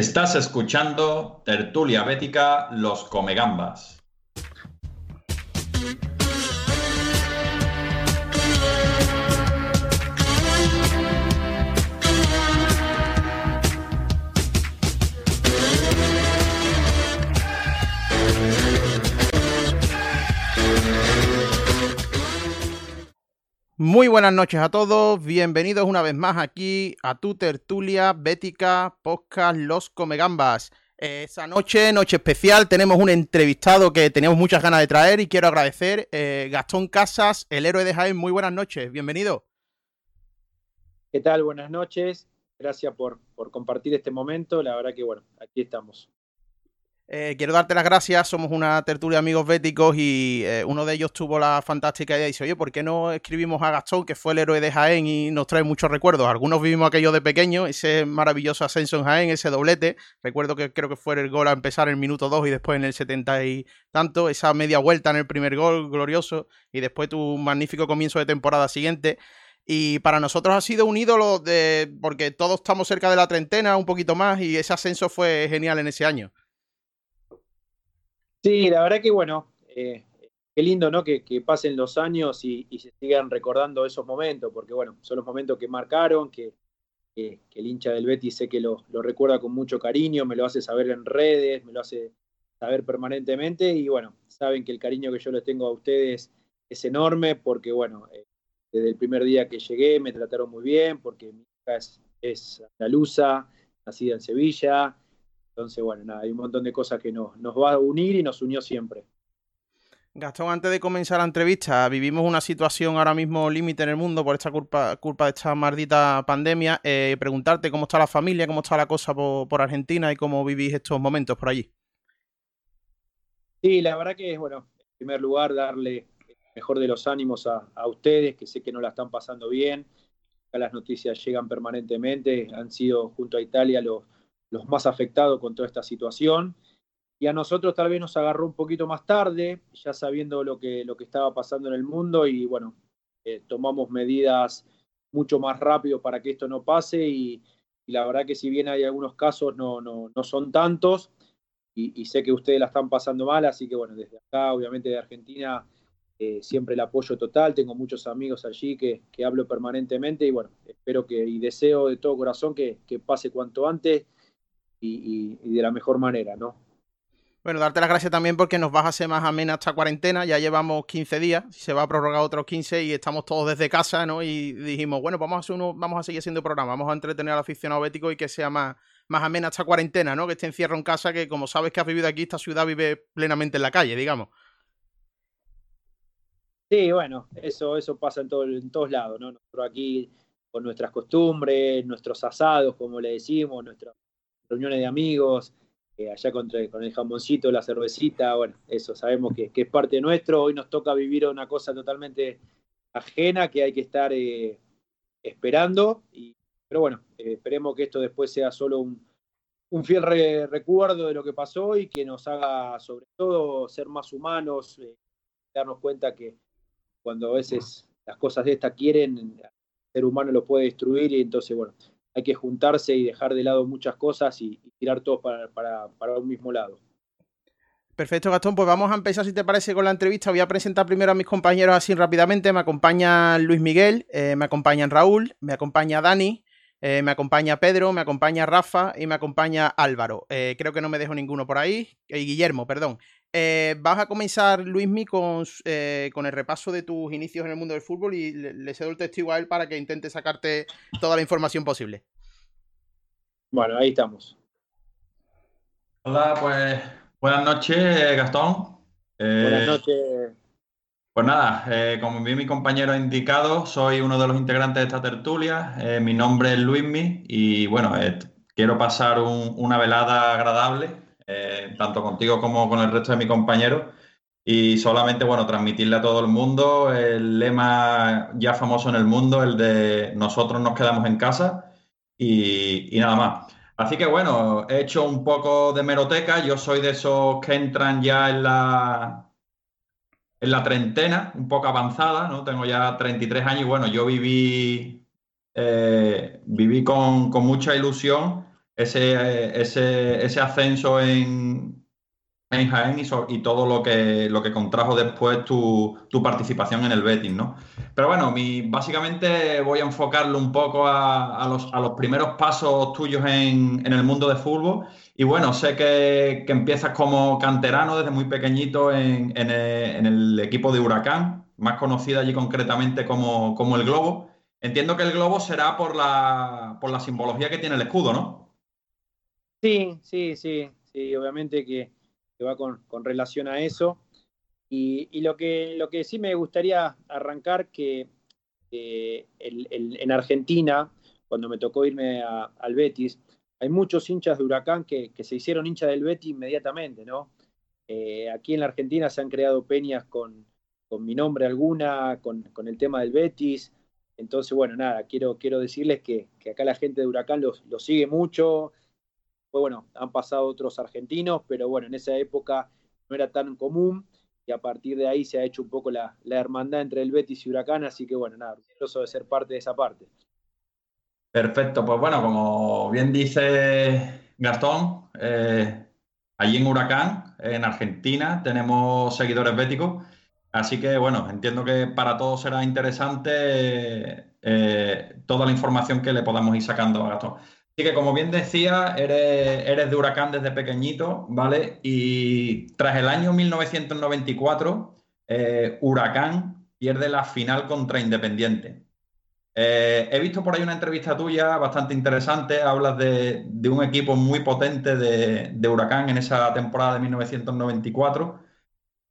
Estás escuchando Tertulia Bética Los Comegambas. Muy buenas noches a todos, bienvenidos una vez más aquí a tu tertulia bética podcast Los Comegambas. Esa noche, noche especial, tenemos un entrevistado que teníamos muchas ganas de traer y quiero agradecer eh, Gastón Casas, el héroe de Jaén. Muy buenas noches, bienvenido. ¿Qué tal? Buenas noches. Gracias por, por compartir este momento. La verdad que, bueno, aquí estamos. Eh, quiero darte las gracias, somos una tertulia de amigos béticos y eh, uno de ellos tuvo la fantástica idea y dice, oye, ¿por qué no escribimos a Gastón, que fue el héroe de Jaén y nos trae muchos recuerdos? Algunos vivimos aquello de pequeño, ese maravilloso ascenso en Jaén, ese doblete, recuerdo que creo que fue el gol a empezar en el minuto 2 y después en el 70 y tanto, esa media vuelta en el primer gol glorioso y después tu magnífico comienzo de temporada siguiente. Y para nosotros ha sido un ídolo de porque todos estamos cerca de la treintena, un poquito más, y ese ascenso fue genial en ese año. Sí, la verdad que bueno, eh, qué lindo, ¿no? Que, pasen los años y, se sigan recordando esos momentos, porque bueno, son los momentos que marcaron, que, el hincha del Betis sé que lo, recuerda con mucho cariño, me lo hace saber en redes, me lo hace saber permanentemente y bueno, saben que el cariño que yo les tengo a ustedes es enorme porque bueno, eh, desde el primer día que llegué me trataron muy bien porque mi hija es, es andaluza, nacida en Sevilla, entonces, bueno, nada, hay un montón de cosas que nos, nos va a unir y nos unió siempre. Gastón, antes de comenzar la entrevista, vivimos una situación ahora mismo límite en el mundo por esta culpa, culpa de esta maldita pandemia. Eh, preguntarte cómo está la familia, cómo está la cosa por, Argentina y cómo vivís estos momentos por allí. Sí, la verdad que es, bueno, en primer lugar, darle el mejor de los ánimos a, a ustedes, que sé que no la están pasando bien. Las noticias llegan permanentemente, han sido junto a Italia los los más afectados con toda esta situación. Y a nosotros tal vez nos agarró un poquito más tarde, ya sabiendo lo que, lo que estaba pasando en el mundo y bueno, eh, tomamos medidas mucho más rápido para que esto no pase y, la verdad que si bien hay algunos casos, no, no, no son tantos y, sé que ustedes la están pasando mal, así que bueno, desde acá, obviamente de Argentina, eh, siempre el apoyo total, tengo muchos amigos allí que, que hablo permanentemente y bueno, espero que y deseo de todo corazón que, que pase cuanto antes y, de la mejor manera, ¿no? Bueno, darte las gracias también porque nos vas a hacer más amena esta cuarentena. Ya llevamos 15 días, se va a prorrogar otros 15 y estamos todos desde casa, ¿no? Y dijimos, bueno, vamos a, hacer uno, vamos a seguir haciendo programa, vamos a entretener al aficionado bético y que sea más, más amena esta cuarentena, ¿no? Que este encierro en casa, que como sabes que has vivido aquí, esta ciudad vive plenamente en la calle, digamos. Sí, bueno, eso, eso pasa en, todo, en todos lados, ¿no? Nosotros aquí con nuestras costumbres, nuestros asados, como le decimos, nuestros reuniones de amigos, eh, allá con, con, el jamoncito, la cervecita, bueno, eso sabemos que, es parte nuestro. Hoy nos toca vivir una cosa totalmente ajena que hay que estar eh, esperando. Pero bueno, eh, esperemos que esto después sea solo un, fiel recuerdo de lo que pasó y que nos haga sobre todo ser más humanos, darnos cuenta que cuando a veces las cosas de esta quieren, el ser humano lo puede destruir y entonces, bueno, hay que juntarse y dejar de lado muchas cosas y, tirar todos para, un mismo lado. Perfecto, Gastón. Pues vamos a empezar, si te parece, con la entrevista. Voy a presentar primero a mis compañeros así rápidamente. Me acompaña Luis Miguel, eh, me acompaña Raúl, me acompaña Dani, eh, me acompaña Pedro, me acompaña Rafa y me acompaña Álvaro. Eh, creo que no me dejo ninguno por ahí. Guillermo, perdón. Eh, vas a comenzar, Luismi, con, eh, con el repaso de tus inicios en el mundo del fútbol y le, cedo el testigo a él para que intente sacarte toda la información posible. Bueno, ahí estamos. Hola, pues buenas noches, Gastón. buenas eh, noches. Pues nada, como bien mi compañero ha indicado, soy uno de los integrantes de esta tertulia. mi nombre es Luismi y bueno, quiero pasar una velada agradable eh, tanto contigo como con el resto de mis compañeros. Y solamente, bueno, transmitirle a todo el mundo el lema ya famoso en el mundo, el de nosotros nos quedamos en casa y, nada más. Así que bueno, he hecho un poco de meroteca. Yo soy de esos que entran ya en la, en la treintena, un poco avanzada, ¿no? Tengo ya 33 años bueno, yo viví, eh, viví con mucha ilusión ese, ese, ese ascenso en, en Jaén y, todo lo que, lo que contrajo después tu, participación en el betting, ¿no? Pero bueno, mi, básicamente voy a enfocarlo un poco a, los, primeros pasos tuyos en, el mundo de fútbol. Y bueno, sé que, empiezas como canterano desde muy pequeñito en, el, equipo de Huracán, más conocida allí concretamente como, como el Globo. Entiendo que el Globo será por la, por la simbología que tiene el escudo, ¿no? Sí, sí, sí, sí, obviamente que que va con, relación a eso. Y, lo, que, lo que sí me gustaría arrancar, que en Argentina, cuando me tocó irme al Betis, hay muchos hinchas de Huracán que, se hicieron hinchas del Betis inmediatamente, ¿no? Eh, aquí en la Argentina se han creado peñas con, mi nombre alguna, con, el tema del Betis. Entonces, bueno, nada, quiero, quiero decirles que, acá la gente de Huracán los, los sigue mucho, bueno, han pasado otros argentinos, pero bueno, en esa época no era tan común y a partir de ahí se ha hecho un poco la, hermandad entre el Betis y Huracán, así que bueno, nada, orgulloso de ser parte de esa parte. Perfecto, pues bueno, como bien dice Gastón, eh, allí en Huracán, en Argentina, tenemos seguidores béticos, así que bueno, entiendo que para todos será interesante eh, toda la información que le podamos ir sacando a Gastón. Así que, como bien decía, eres, de Huracán desde pequeñito, ¿vale? Y tras el año 1994, eh, Huracán pierde la final contra Independiente. Eh, he visto por ahí una entrevista tuya bastante interesante. Hablas de, un equipo muy potente de, Huracán en esa temporada de 1994,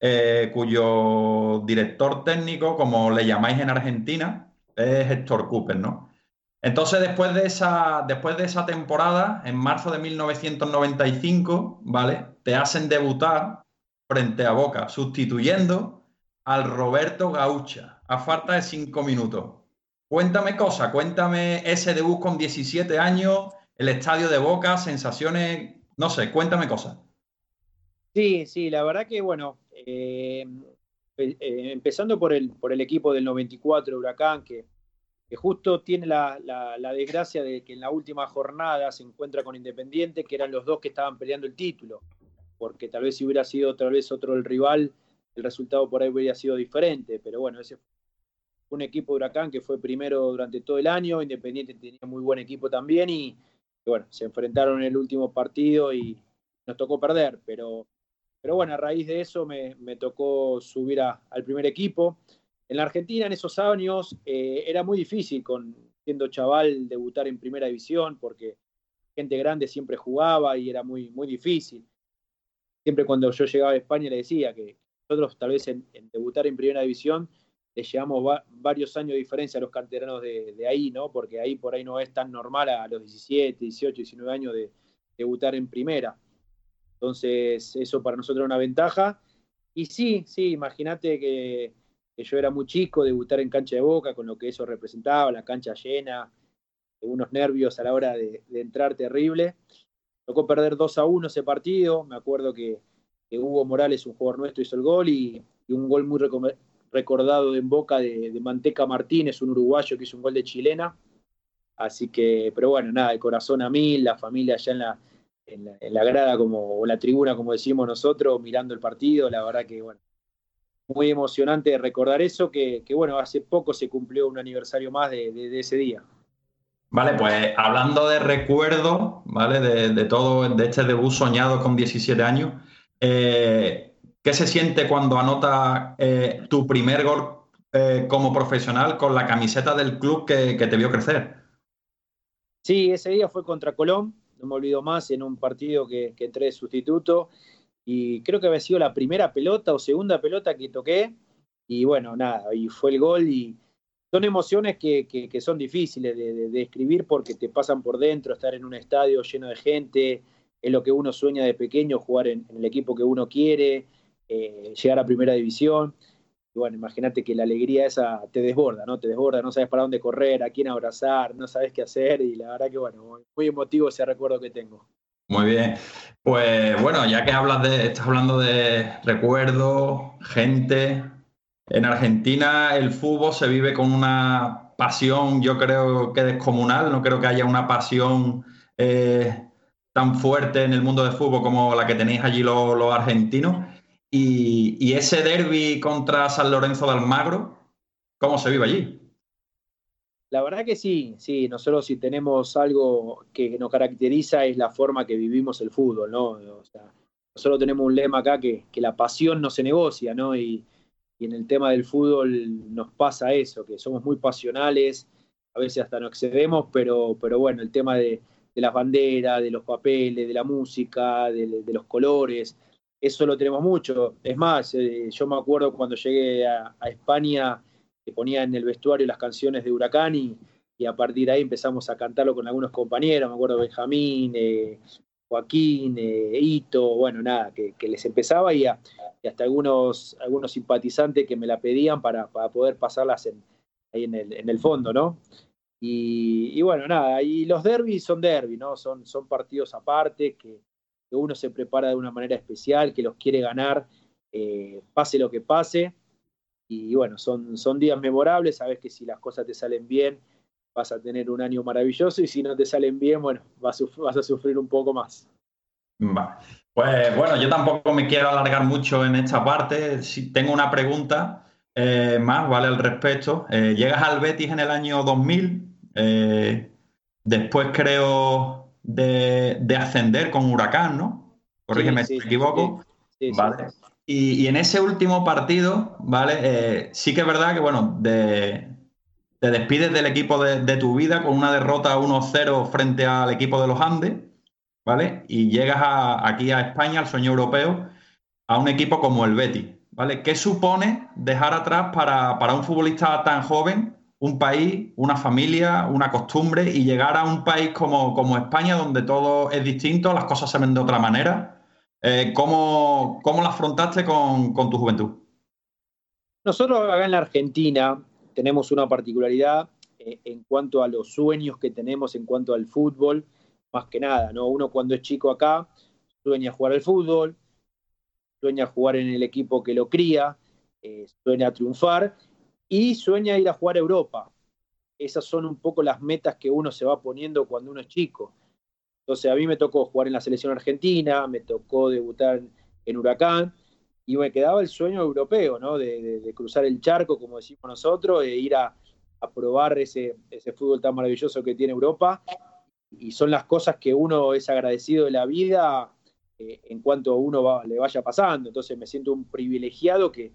eh, cuyo director técnico, como le llamáis en Argentina, es Héctor Cooper, ¿no? Entonces, después de, esa, después de esa temporada, en marzo de 1995, ¿vale? Te hacen debutar frente a Boca, sustituyendo al Roberto Gaucha, a falta de cinco minutos. Cuéntame cosas, cuéntame ese debut con 17 años, el estadio de Boca, sensaciones, no sé, cuéntame cosas. Sí, sí, la verdad que, bueno, eh, eh, empezando por el, por el equipo del 94, Huracán, que que justo tiene la, desgracia de que en la última jornada se encuentra con Independiente, que eran los dos que estaban peleando el título, porque tal vez si hubiera sido otra vez otro el rival, el resultado por ahí hubiera sido diferente, pero bueno, ese fue un equipo de Huracán que fue primero durante todo el año, Independiente tenía muy buen equipo también y, bueno, se enfrentaron en el último partido y nos tocó perder, pero, pero bueno, a raíz de eso me, tocó subir al primer equipo. En la Argentina en esos años eh, era muy difícil, con, siendo chaval, debutar en primera división, porque gente grande siempre jugaba y era muy, muy difícil. Siempre cuando yo llegaba a España le decía que nosotros tal vez en, debutar en primera división le llevamos varios años de diferencia a los canteranos de, ahí, ¿no? Porque ahí por ahí no es tan normal a los 17, 18, 19 años de debutar en primera. Entonces, eso para nosotros era una ventaja. Y sí, sí, imagínate que que yo era muy chico, debutar en cancha de boca, con lo que eso representaba, la cancha llena, unos nervios a la hora de, entrar terrible. Tocó perder 2 a 1 ese partido, me acuerdo que, Hugo Morales, un jugador nuestro, hizo el gol y, un gol muy recordado en boca de, Manteca Martínez, un uruguayo que hizo un gol de chilena. Así que, pero bueno, nada, el corazón a mil, la familia allá en la, en la, en la grada como, o la tribuna, como decimos nosotros, mirando el partido, la verdad que, bueno, muy emocionante recordar eso, que, bueno, hace poco se cumplió un aniversario más de, ese día. Vale, pues hablando de recuerdo, ¿vale? De, todo, de este debut soñado con 17 años, eh, ¿qué se siente cuando anota eh, tu primer gol eh, como profesional con la camiseta del club que, te vio crecer? Sí, ese día fue contra Colón, no me olvido más, en un partido que, que entré de sustituto y creo que había sido la primera pelota o segunda pelota que toqué y bueno, nada, y fue el gol y son emociones que, que, son difíciles de, de, escribir porque te pasan por dentro, estar en un estadio lleno de gente, es lo que uno sueña de pequeño, jugar en, el equipo que uno quiere, eh, llegar a primera división. Y bueno, imagínate que la alegría esa te desborda, ¿no? Te desborda, no sabes para dónde correr, a quién abrazar, no sabes qué hacer y la verdad que bueno, muy emotivo ese recuerdo que tengo. Muy bien. Pues bueno, ya que hablas de, estás hablando de recuerdos, gente. En Argentina el fútbol se vive con una pasión, yo creo que descomunal. No creo que haya una pasión eh, tan fuerte en el mundo del fútbol como la que tenéis allí los, argentinos. Y, ese derby contra San Lorenzo de Almagro, ¿cómo se vive allí? La verdad que sí, sí, nosotros si tenemos algo que nos caracteriza es la forma que vivimos el fútbol, ¿no? O sea, nosotros tenemos un lema acá que, que la pasión no se negocia, ¿no? Y, y en el tema del fútbol nos pasa eso, que somos muy pasionales, a veces hasta no excedemos, pero, pero bueno, el tema de, las banderas, de los papeles, de la música, de, los colores, eso lo tenemos mucho. Es más, eh, yo me acuerdo cuando llegué a, España, que ponía en el vestuario las canciones de Huracán y, a partir de ahí empezamos a cantarlo con algunos compañeros, me acuerdo Benjamín, eh, Joaquín, eh, Ito, bueno, nada, que, les empezaba y, hasta algunos, algunos simpatizantes que me la pedían para, poder pasarlas ahí en el, en el, fondo, ¿no? Y, bueno, nada, y los derbis son derbis, ¿no? Son, son partidos aparte que, uno se prepara de una manera especial, que los quiere ganar, eh, pase lo que pase. Y bueno, son, son días memorables, sabes que si las cosas te salen bien, vas a tener un año maravilloso y si no te salen bien, bueno, vas, a sufrir un poco más. Pues bueno, yo tampoco me quiero alargar mucho en esta parte. Si tengo una pregunta eh, más, ¿vale? Al respecto. Eh, llegas al Betis en el año 2000, eh, después creo de, ascender con Huracán, ¿no? Corrígeme si me equivoco. vale. Y, en ese último partido, ¿vale? sí que es verdad que, bueno, de, te despides del equipo de, tu vida con una derrota 1-0 frente al equipo de los Andes, ¿vale? Y llegas aquí a España, al sueño europeo, a un equipo como el Betis, ¿vale? ¿Qué supone dejar atrás para, un futbolista tan joven un país, una familia, una costumbre y llegar a un país como, como España donde todo es distinto, las cosas se ven de otra manera? Eh, ¿cómo, ¿cómo, la afrontaste con, con tu juventud? Nosotros acá en la Argentina tenemos una particularidad eh, en cuanto a los sueños que tenemos en cuanto al fútbol, más que nada, ¿no? Uno cuando es chico acá sueña jugar al fútbol, sueña jugar en el equipo que lo cría, eh, sueña triunfar y sueña ir a jugar a Europa. Esas son un poco las metas que uno se va poniendo cuando uno es chico. Entonces a mí me tocó jugar en la selección argentina, me tocó debutar en Huracán, y me quedaba el sueño europeo, ¿no? De, cruzar el charco, como decimos nosotros, e ir a, probar ese, ese, fútbol tan maravilloso que tiene Europa. Y son las cosas que uno es agradecido de la vida eh, en cuanto a uno le vaya pasando. Entonces me siento un privilegiado que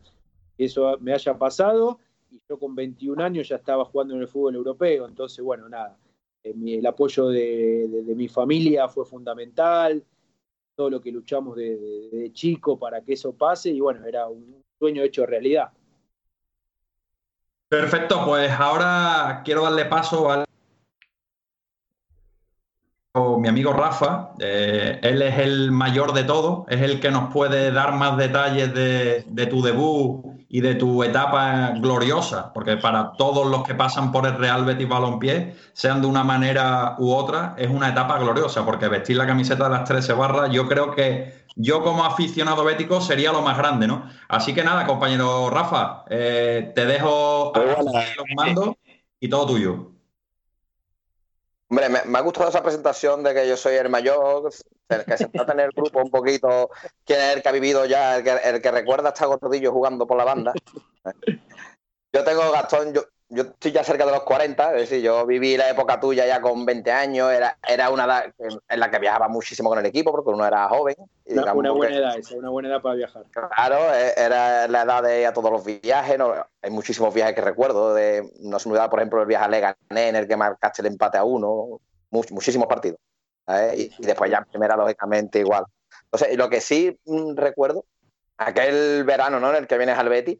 eso me haya pasado y yo con 21 años ya estaba jugando en el fútbol europeo. Entonces, bueno, nada, el apoyo de, de mi familia fue fundamental todo lo que luchamos de, chico para que eso pase y bueno, era un sueño hecho realidad. Perfecto, pues ahora quiero darle paso al mi amigo Rafa, eh, él es el mayor de todos, es el que nos puede dar más detalles de, tu debut y de tu etapa gloriosa, porque para todos los que pasan por el Real Betis Balompié, sean de una manera u otra, es una etapa gloriosa, porque vestir la camiseta de las 13 barras, yo creo que yo como aficionado bético sería lo más grande, ¿no? Así que nada, compañero Rafa, eh, te dejo los mandos y todo tuyo. Hombre, me, ha gustado esa presentación de que yo soy el mayor, que se trata en el grupo un poquito, quién es el que ha vivido ya, el que, recuerda hasta Gordillo jugando por la banda. Yo tengo Gastón, yo estoy ya cerca de los 40, es decir, yo viví la época tuya ya con 20 años, era, era una edad en la que viajaba muchísimo con el equipo porque uno era joven. una, buena edad esa, una buena edad para viajar. Claro, e, era la edad de ir a todos los viajes, hay muchísimos viajes que recuerdo, de, no se me da, por ejemplo, el viaje a Leganés en el que marcaste el empate a uno, muchísimos partidos. Y, después ya en primera, lógicamente, igual. Entonces, lo que sí mm, recuerdo, aquel verano ¿no? en el que vienes al Betty,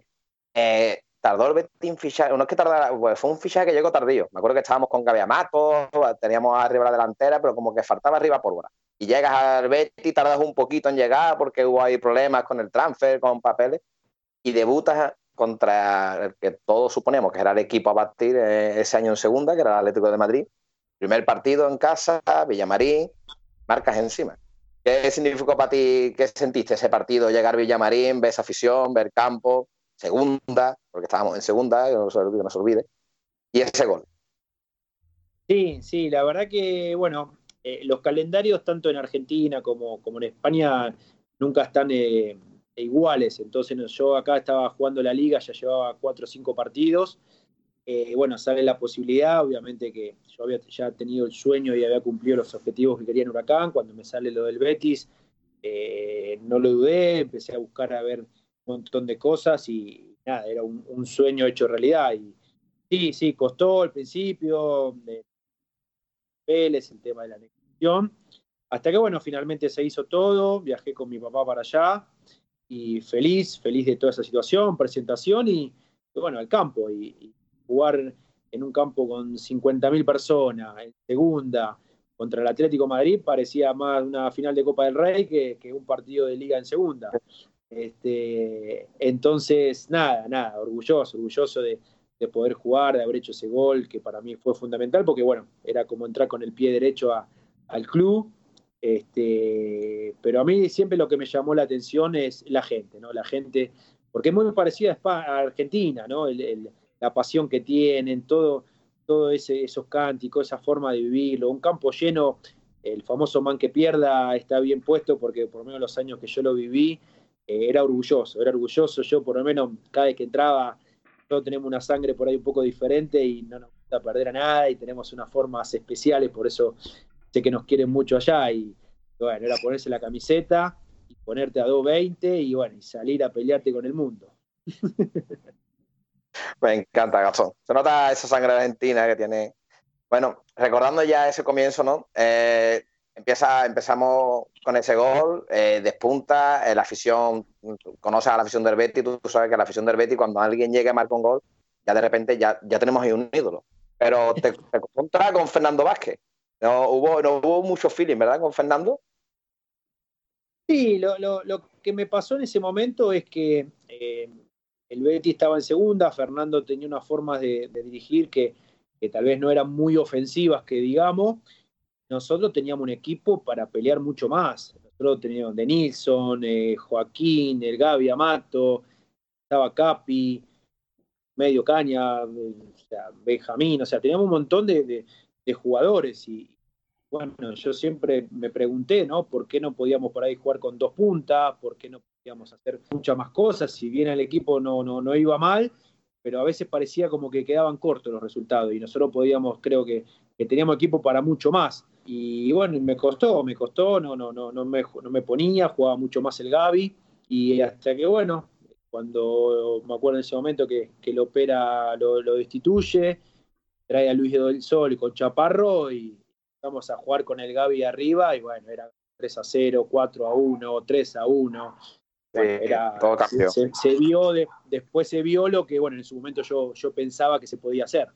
eh, tardó el Betis fichar, no es que tardara, pues fue un fichaje que llegó tardío. Me acuerdo que estábamos con Gaby Amato, teníamos arriba la delantera, pero como que faltaba arriba por hora. Y llegas al Betis, tardas un poquito en llegar porque hubo ahí problemas con el transfer, con papeles, y debutas contra el que todos suponemos que era el equipo a batir eh, ese año en segunda, que era el Atlético de Madrid. Primer partido en casa, Villamarín, marcas encima. ¿Qué significó para ti, qué sentiste ese partido? Llegar a Villamarín, ver esa afición, ver campo, segunda, porque estábamos en segunda, que no se, olvide, y ese gol. Sí, sí, la verdad que, bueno, eh, los calendarios tanto en Argentina como, como en España nunca están eh, iguales. Entonces yo acá estaba jugando la liga, ya llevaba cuatro o cinco partidos. Eh, bueno, sale la posibilidad, obviamente que yo había ya tenido el sueño y había cumplido los objetivos que quería en Huracán. Cuando me sale lo del Betis, no lo dudé, empecé a buscar a ver montón de cosas y nada, era un, sueño hecho realidad. Y sí, sí, costó al principio, Vélez, el tema de la negociación, hasta que bueno, finalmente se hizo todo, viajé con mi papá para allá y feliz, feliz de toda esa situación, presentación y, bueno, al campo y, jugar en un campo con 50.000 personas, en segunda, contra el Atlético Madrid, parecía más una final de Copa del Rey que un partido de liga en segunda. Este, entonces, nada, nada, orgulloso, orgulloso de, de poder jugar, de haber hecho ese gol, que para mí fue fundamental, porque bueno, era como entrar con el pie derecho al club. Este, pero a mí siempre lo que me llamó la atención es la gente, ¿no? La gente, porque es muy parecida a, Argentina, ¿no? la pasión que tienen, todo, todo ese, esos cánticos, esa forma de vivirlo. Un campo lleno, el famoso man que pierda está bien puesto, porque por lo menos los años que yo lo viví, eh, era orgulloso, era orgulloso. Yo por lo menos cada vez que entraba todos tenemos una sangre por ahí un poco diferente y no nos gusta perder a nada y tenemos unas formas especiales, por eso sé que nos quieren mucho allá y bueno, era ponerse la camiseta y ponerte a 2.20 y bueno, y salir a pelearte con el mundo. Me encanta, Gastón. Se nota esa sangre argentina que tiene. Bueno, recordando ya ese comienzo, ¿no? Eh, empieza, empezamos con ese gol, eh, despunta, eh, la afición, conoces a la afición del Betis, tú, sabes que la afición del Betis, cuando alguien llega a marcar un gol, ya de repente ya, ya tenemos ahí un ídolo. Pero te, te con Fernando Vázquez. No hubo, no hubo mucho feeling, ¿verdad? Con Fernando. Sí, lo, lo, que me pasó en ese momento es que eh, el Betis estaba en segunda, Fernando tenía unas formas de, dirigir que, que, tal vez no eran muy ofensivas, que digamos, nosotros teníamos un equipo para pelear mucho más. Nosotros teníamos de Nilsson, eh, Joaquín, el Gaby Amato, estaba Capi, medio caña, Benjamín, o sea, teníamos un montón de, jugadores y bueno, yo siempre me pregunté, ¿no? ¿Por qué no podíamos por ahí jugar con dos puntas? ¿Por qué no podíamos hacer muchas más cosas? Si bien el equipo no, no, no iba mal, pero a veces parecía como que quedaban cortos los resultados y nosotros podíamos, creo que, que teníamos equipo para mucho más. Y bueno, me costó, me costó, no, no, no, no, me, no me ponía, jugaba mucho más el Gaby. Y hasta que, bueno, cuando me acuerdo en ese momento que, que lo opera, lo, destituye, trae a Luis del Sol con Chaparro y vamos a jugar con el Gaby arriba. Y bueno, era 3 a 0, 4 a 1, 3 a 1. era, todo cambió. Se, vio, después se vio lo que, bueno, en su momento yo, yo pensaba que se podía hacer.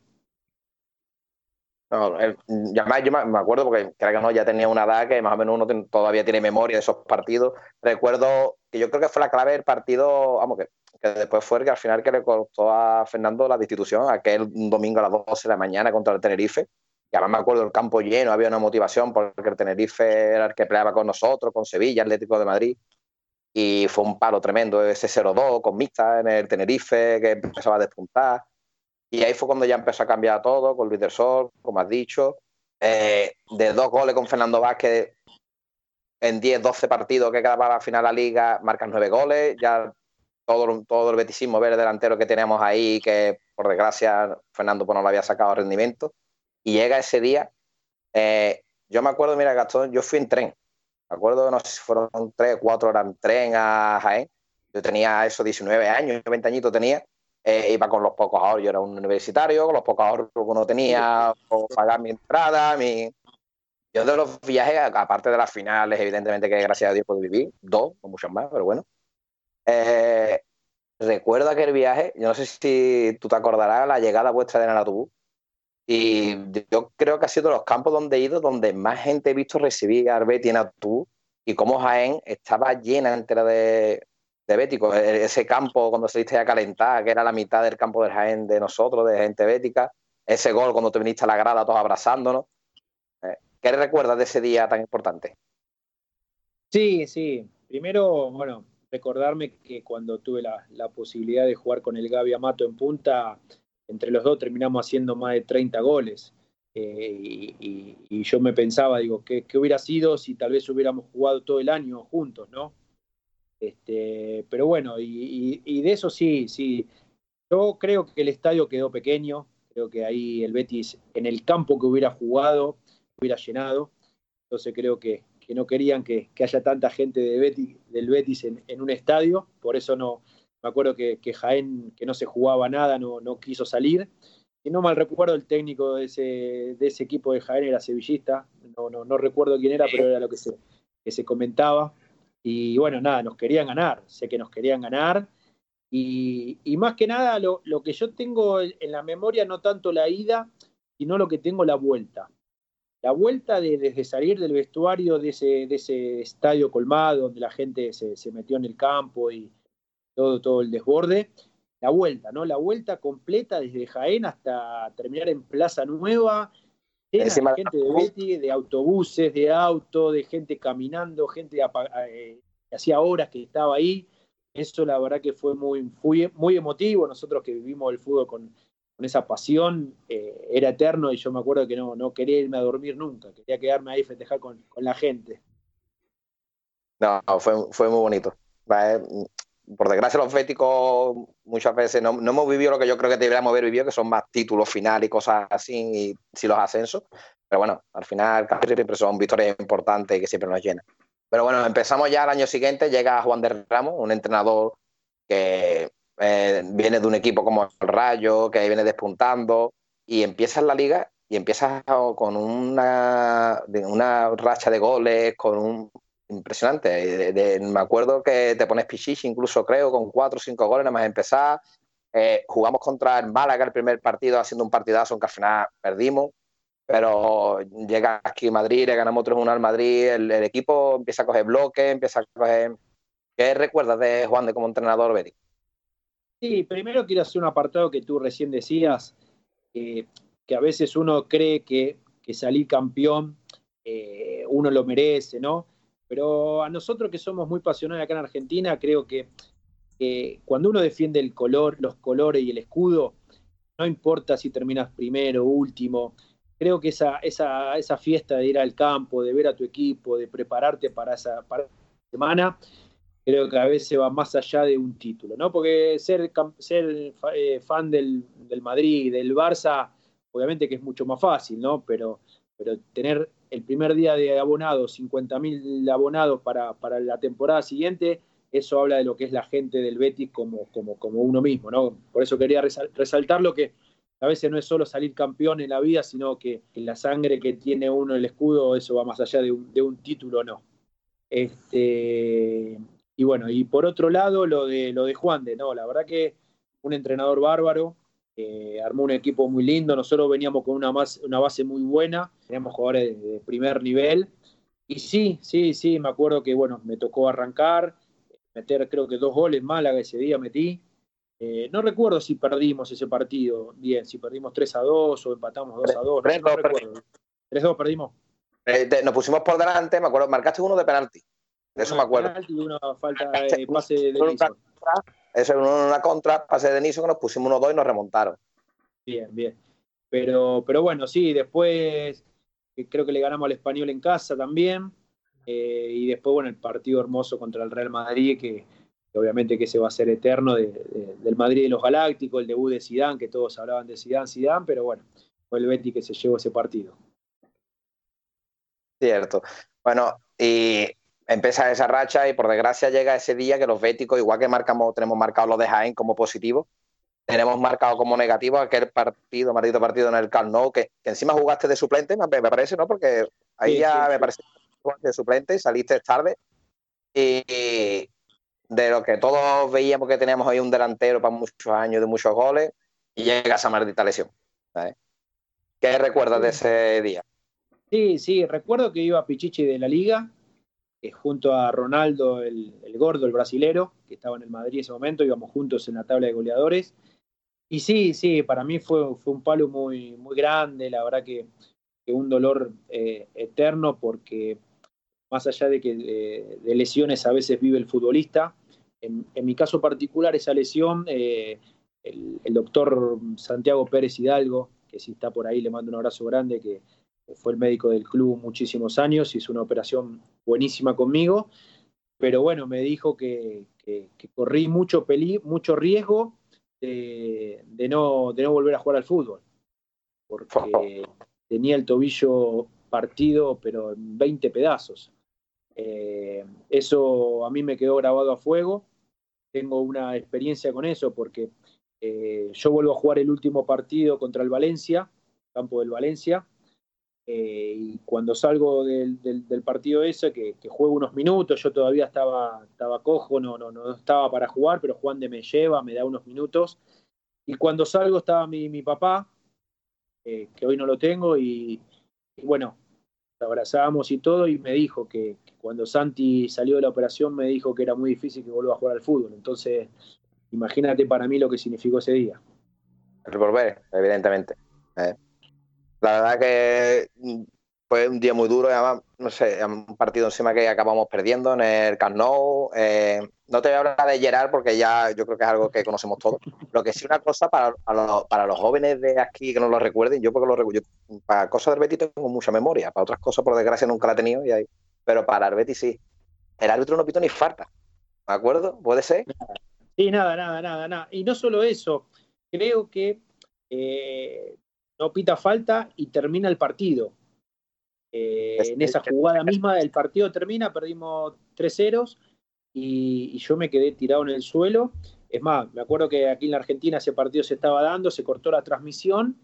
No, yo me acuerdo porque creo que no, ya tenía una edad que más o menos uno todavía tiene memoria de esos partidos. Recuerdo que yo creo que fue la clave del partido, vamos, que, después fue que al final que le costó a Fernando la destitución, aquel domingo a las 12 de la mañana contra el Tenerife. Y además me acuerdo el campo lleno, había una motivación porque el Tenerife era el que peleaba con nosotros, con Sevilla, Atlético de Madrid. Y fue un palo tremendo ese 0-2 con Mixta en el Tenerife que empezaba a despuntar. Y ahí fue cuando ya empezó a cambiar todo con Luis del Sol, como has dicho. Eh, de dos goles con Fernando Vázquez en 10, 12 partidos que quedaba la final de la liga, marcan nueve goles. Ya todo, todo el betisismo ver el delantero que teníamos ahí, que por desgracia Fernando pues, no lo había sacado rendimiento. Y llega ese día. Eh, yo me acuerdo, mira, Gastón, yo fui en tren. Me acuerdo, no sé si fueron tres, cuatro horas en tren a Jaén. Yo tenía eso, 19 años, 20 añitos tenía eh, iba con los pocos ahorros, yo era un universitario, con los pocos ahorros que uno tenía, o pagar mi entrada, mi... Yo de los viajes, aparte de las finales, evidentemente que gracias a Dios puedo vivir, dos, o muchos más, pero bueno. Eh, recuerdo aquel viaje, yo no sé si tú te acordarás, la llegada vuestra de Naratubú, y yo creo que ha sido de los campos donde he ido donde más gente he visto recibir a Arbeti en Atubú y cómo Jaén estaba llena entera de, de Bético, e-, ese campo cuando se a calentar, que era la mitad del campo del Jaén de nosotros, de gente bética, ese gol cuando te viniste a la grada todos abrazándonos. Eh, ¿Qué recuerdas de ese día tan importante? Sí, sí. Primero, bueno, recordarme que cuando tuve la, posibilidad de jugar con el Gaby Amato en punta, entre los dos terminamos haciendo más de 30 goles. Eh, y, yo me pensaba, digo, ¿qué, hubiera sido si tal vez hubiéramos jugado todo el año juntos, ¿no? Este, pero bueno, y, de eso sí, sí. Yo creo que el estadio quedó pequeño, creo que ahí el Betis, en el campo que hubiera jugado, hubiera llenado. Entonces creo que, que no querían que, haya tanta gente de Betis, del Betis en, un estadio, por eso no, me acuerdo que, Jaén, que no se jugaba nada, no, no quiso salir. Y no mal recuerdo, el técnico de ese, de ese equipo de Jaén era sevillista, no, no, no recuerdo quién era, pero era lo que se, que se comentaba. Y bueno, nada, nos querían ganar, sé que nos querían ganar. Y, más que nada, lo, lo, que yo tengo en la memoria, no tanto la ida, sino lo que tengo la vuelta la vuelta de, desde salir del vestuario de ese, de ese estadio colmado donde la gente se, se, metió en el campo y todo, todo el desborde, la vuelta, ¿no? La vuelta completa desde Jaén hasta terminar en Plaza Nueva, llena de gente de Betty, de autobuses, de auto, de gente caminando, gente eh, que hacía horas que estaba ahí. Eso la verdad que fue muy, muy, muy emotivo. Nosotros que vivimos el fútbol con, con esa pasión, eh, era eterno y yo me acuerdo que no, no quería irme a dormir nunca, quería quedarme ahí y festejar con, la gente. No, fue, fue muy bonito. Por desgracia, los féticos muchas veces no, hemos vivido lo que yo creo que deberíamos haber vivido, que son más títulos finales y cosas así, y si los ascensos. Pero bueno, al final siempre son victorias importantes que siempre nos llenan. Pero bueno, empezamos ya el año siguiente, llega Juan de Ramos, un entrenador que eh, viene de un equipo como el Rayo, que viene despuntando, y empiezas la liga y empiezas con una, una racha de goles, con un impresionante. me acuerdo que te pones pichichi, incluso creo, con cuatro o cinco goles nada más empezar. Eh, jugamos contra el Málaga el primer partido haciendo un partidazo, aunque al final perdimos. Pero llega aquí Madrid, le ganamos 3-1 al Madrid, el, equipo empieza a coger bloques, empieza a coger... ¿Qué recuerdas de Juan de como entrenador, Beric? Sí, primero quiero hacer un apartado que tú recién decías, que a veces uno cree que, salir campeón eh, uno lo merece, ¿no? Pero a nosotros que somos muy pasionales acá en Argentina, creo que cuando uno defiende el color, los colores y el escudo, no importa si terminas primero, o último, creo que esa, esa, esa fiesta de ir al campo, de ver a tu equipo, de prepararte para esa, para esa semana, creo que a veces va más allá de un título, ¿no? Porque ser, ser eh, fan del, del Madrid, del Barça, obviamente que es mucho más fácil, ¿no? Pero, pero tener el primer día de abonados, 50.000 abonados para, para, la temporada siguiente, eso habla de lo que es la gente del Betis como, como, como uno mismo, ¿no? Por eso quería resaltar lo que a veces no es solo salir campeón en la vida, sino que, la sangre que tiene uno en el escudo, eso va más allá de un, de un título, ¿no? Este, y bueno, y por otro lado, lo de, lo de Juan de, no, la verdad que un entrenador bárbaro, armó un equipo muy lindo, nosotros veníamos con una, una base muy buena, teníamos jugadores de, primer nivel, y sí, sí, sí, me acuerdo que, bueno, me tocó arrancar, meter creo que dos goles Málaga ese día metí, eh, no recuerdo si perdimos ese partido bien, si perdimos 3 a 2 o empatamos 2 a 2. 3 a 2 perdimos. Eh, nos pusimos por delante, me acuerdo, marcaste uno de penalti eso me acuerdo. una falta de pase de Niso. Eso era una contra, pase de Niso que nos pusimos unos dos y nos remontaron. Bien, bien. Pero, pero bueno, sí, después eh, creo que le ganamos al español en casa también. Eh, y después, bueno, el partido hermoso contra el Real Madrid, que, obviamente que se va a ser eterno del Madrid de los Galácticos, el debut de Sidán, que todos hablaban de Sidán, Sidán, pero bueno, fue el Betty que se llevó ese partido. Cierto. Bueno, y empieza esa racha y por desgracia llega ese día que los béticos, igual que marcamos, tenemos marcado los de Jaén como positivo, tenemos marcado como negativo aquel partido, maldito partido en el Camp Nou, que, encima jugaste de suplente, me, parece, ¿no? Porque ahí ya me parece que jugaste de suplente y saliste tarde. Y de lo que todos veíamos que teníamos ahí un delantero para muchos años, de muchos goles, y llega esa maldita lesión. ¿Qué recuerdas de ese día? Sí, sí, recuerdo que iba Pichichi de la liga eh, junto a Ronaldo, el, gordo, el brasilero, que estaba en el Madrid en ese momento, íbamos juntos en la tabla de goleadores. Y sí, sí, para mí fue, fue un palo muy, muy grande, la verdad que, un dolor eh, eterno, porque más allá de que eh, de lesiones a veces vive el futbolista, en, mi caso particular esa lesión, el, doctor Santiago Pérez Hidalgo, que si está por ahí le mando un abrazo grande, que fue el médico del club muchísimos años, hizo una operación buenísima conmigo, pero bueno, me dijo que, corrí mucho, peli, mucho riesgo de, no, de no volver a jugar al fútbol, porque tenía el tobillo partido, pero en 20 pedazos. Eh, eso a mí me quedó grabado a fuego. Tengo una experiencia con eso porque eh, yo vuelvo a jugar el último partido contra el Valencia, campo del Valencia, eh, y cuando salgo del, partido ese, que, juego unos minutos, yo todavía estaba, estaba cojo, no, no, no estaba para jugar, pero Juan de me lleva, me da unos minutos. Y cuando salgo estaba mi, mi papá, eh, que hoy no lo tengo, y, bueno, abrazamos y todo, y me dijo que, cuando Santi salió de la operación me dijo que era muy difícil que vuelva a jugar al fútbol. Entonces, imagínate para mí lo que significó ese día. Volver, evidentemente. Eh. La verdad que mm, fue un día muy duro no sé, un partido encima que acabamos perdiendo en el Camp Nou. Eh, no te voy a hablar de Gerard porque ya yo creo que es algo que conocemos todos. Lo que sí una cosa para, para los jóvenes de aquí que no lo recuerden, yo porque lo recuerdo, para cosas del Betis tengo mucha memoria, para otras cosas por desgracia nunca la he tenido, y pero para el sí. El árbitro no pito ni falta, ¿de acuerdo? ¿Puede ser? Sí, nada, nada, nada, nada. Y no solo eso, creo que eh, no pita falta y termina el partido. Eh, en esa jugada misma el partido termina, perdimos 3 ceros y, yo me quedé tirado en el suelo. Es más, me acuerdo que aquí en la Argentina ese partido se estaba dando, se cortó la transmisión.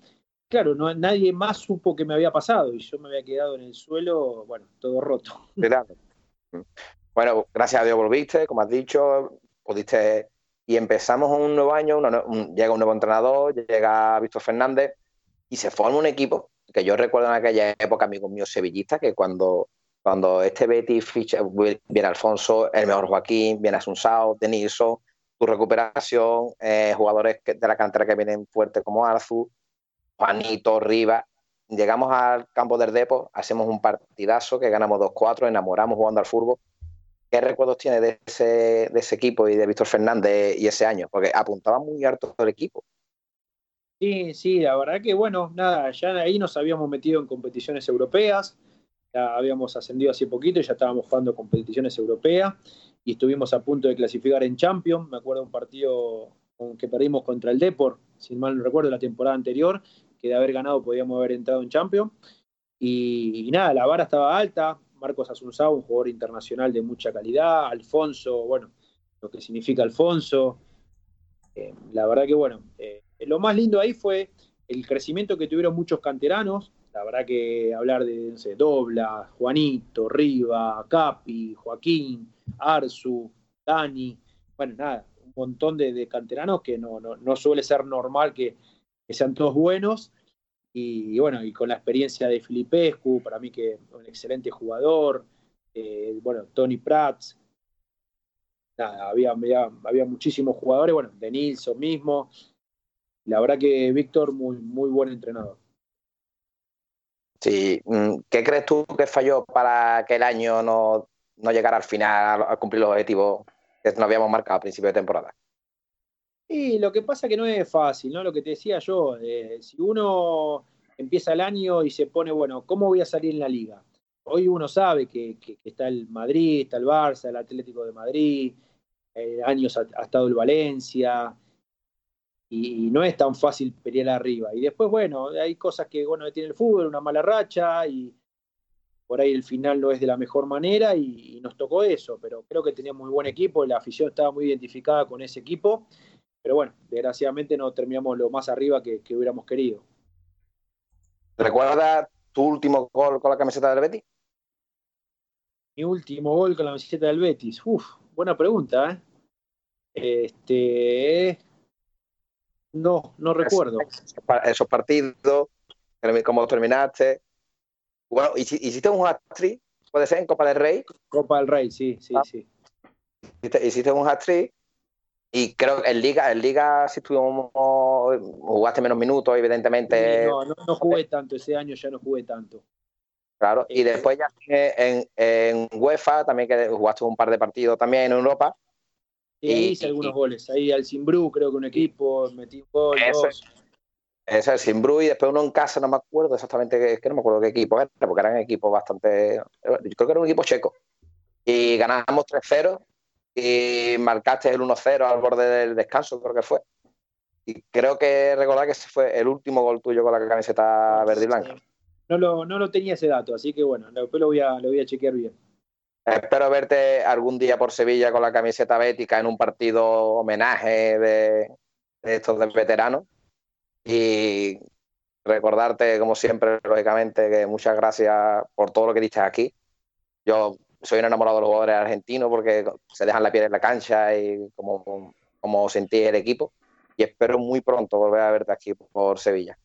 Claro, no, nadie más supo que me había pasado y yo me había quedado en el suelo, bueno, todo roto. Bueno, gracias a Dios volviste, como has dicho, pudiste y empezamos un nuevo año, llega un nuevo entrenador, llega Víctor Fernández y se forma un equipo que yo recuerdo en aquella época, amigos míos sevillistas, que cuando, cuando este Betty ficha, viene Alfonso, el mejor Joaquín, viene Asunsao, Denilson, tu recuperación, eh, jugadores de la cantera que vienen fuertes como Arzu, Juanito, Riva. Llegamos al campo del Depo, hacemos un partidazo que ganamos 2-4, enamoramos jugando al fútbol. ¿Qué recuerdos tiene de ese, de ese equipo y de Víctor Fernández y ese año? Porque apuntaba muy harto el equipo. Sí, sí, la verdad que bueno, nada, ya ahí nos habíamos metido en competiciones europeas, ya habíamos ascendido hace poquito y ya estábamos jugando competiciones europeas y estuvimos a punto de clasificar en Champions. Me acuerdo un partido que perdimos contra el Deport, si mal no recuerdo, la temporada anterior, que de haber ganado podíamos haber entrado en Champions. Y, nada, la vara estaba alta. Marcos Asunzao, un jugador internacional de mucha calidad. Alfonso, bueno, lo que significa Alfonso. Eh, la verdad que, bueno, eh, lo más lindo ahí fue el crecimiento que tuvieron muchos canteranos. La verdad que hablar de no Dobla, Juanito, Riva, Capi, Joaquín, Arzu, Dani, bueno, nada, un montón de, canteranos que no, no, suele ser normal que, sean todos buenos. Y, bueno, y con la experiencia de Filipescu, para mí que un excelente jugador, eh, bueno, Tony Prats, nada, había, había, había, muchísimos jugadores, bueno, de Nilsson mismo, la verdad que Víctor, muy, muy buen entrenador. Sí, mm, ¿qué crees tú que falló para que el año no, no llegara al final a cumplir los objetivos que nos habíamos marcado a principio de temporada? Y lo que pasa que no es fácil, ¿no? Lo que te decía yo, eh, si uno empieza el año y se pone, bueno, ¿cómo voy a salir en la liga? Hoy uno sabe que, está el Madrid, está el Barça, el Atlético de Madrid, eh, años ha, estado el Valencia, y, no es tan fácil pelear arriba. Y después, bueno, hay cosas que, bueno, tiene el fútbol, una mala racha y por ahí el final no es de la mejor manera y, nos tocó eso, pero creo que teníamos muy buen equipo, la afición estaba muy identificada con ese equipo, pero bueno, desgraciadamente no terminamos lo más arriba que, hubiéramos querido. ¿Recuerda tu último gol con la camiseta del Betis? Mi último gol con la camiseta del Betis. Uf, buena pregunta, ¿eh? Este, no, no recuerdo. Esos partidos, cómo terminaste. Bueno, ¿hiciste un hat-trick? ¿Puede ser en Copa del Rey? Copa del Rey, sí, sí, ah. sí. Hiciste, un hat-trick y creo que en Liga, en Liga sí estuvimos, jugaste menos minutos, evidentemente. no, no, jugué tanto, ese año ya no jugué tanto. Claro, y eh, después ya en, en UEFA también que jugaste un par de partidos también en Europa y hice algunos goles. Ahí al Simbrú, creo que un equipo, metí un gol, dos. Ese es Simbru y después uno en casa, no me acuerdo exactamente, es que no me acuerdo qué equipo era, porque eran equipos bastante. Yo creo que era un equipo checo. Y ganamos 3-0 y marcaste el 1-0 al borde del descanso, creo que fue. Y creo que recordar que ese fue el último gol tuyo con la camiseta verde y blanca. No lo, no lo tenía ese dato, así que bueno, después lo voy a, lo voy a chequear bien. Espero verte algún día por Sevilla con la camiseta bética en un partido homenaje de, estos de veteranos. Y recordarte, como siempre, lógicamente, que muchas gracias por todo lo que dices aquí. Yo soy un enamorado de los jugadores argentinos porque se dejan la piel en la cancha y como, como sentí el equipo. Y espero muy pronto volver a verte aquí por Sevilla.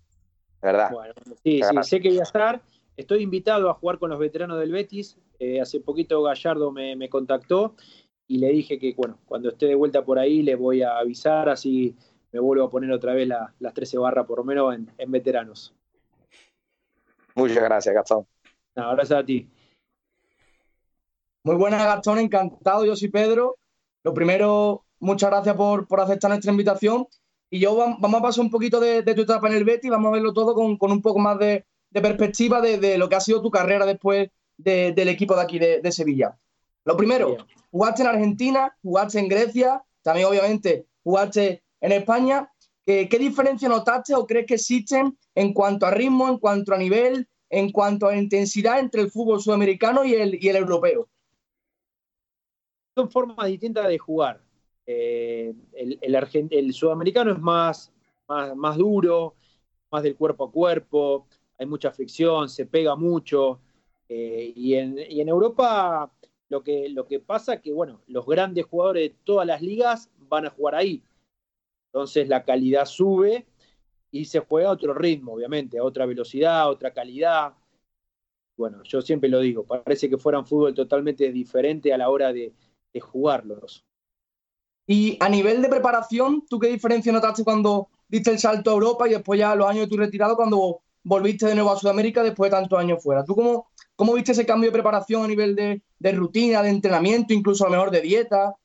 ¿Verdad? Bueno, sí, sí, sé que voy a estar. Estoy invitado a jugar con los veteranos del Betis. Eh, hace poquito Gallardo me, contactó y le dije que, bueno, cuando esté de vuelta por ahí le voy a avisar, así me vuelvo a poner otra vez las 13 barras, por lo menos en, veteranos. Muchas gracias, Gastón. No, gracias a ti. Muy buenas, Gastón, encantado. Yo soy Pedro. Lo primero, muchas gracias por, aceptar nuestra invitación. Y yo vamos a pasar un poquito de, tu etapa en el Betis, vamos a verlo todo con, con un poco más de, de perspectiva de, lo que ha sido tu carrera después del equipo de aquí de, Sevilla. Lo primero, jugaste en Argentina, jugaste en Grecia, también obviamente jugaste en España. ¿Qué, diferencia notaste o crees que existen en cuanto a ritmo, en cuanto a nivel, en cuanto a intensidad entre el fútbol sudamericano y el, y el europeo? Son formas distintas de jugar. Eh, el, el, sudamericano es más, más, más duro, más del cuerpo a cuerpo, hay mucha fricción, se pega mucho. Eh, y, en, Europa lo que, pasa es que, bueno, los grandes jugadores de todas las ligas van a jugar ahí. Entonces la calidad sube y se juega a otro ritmo, obviamente, a otra velocidad, a otra calidad. Bueno, yo siempre lo digo, parece que fueran fútbol totalmente diferente a la hora de, de jugarlos. Y a nivel de preparación, ¿tú qué diferencia notaste cuando diste el salto a Europa y después ya los años de tu retirado cuando volviste de nuevo a Sudamérica después de tantos años fuera. ¿Tú cómo, cómo viste ese cambio de preparación a nivel de, rutina, de entrenamiento, incluso a lo mejor de dieta?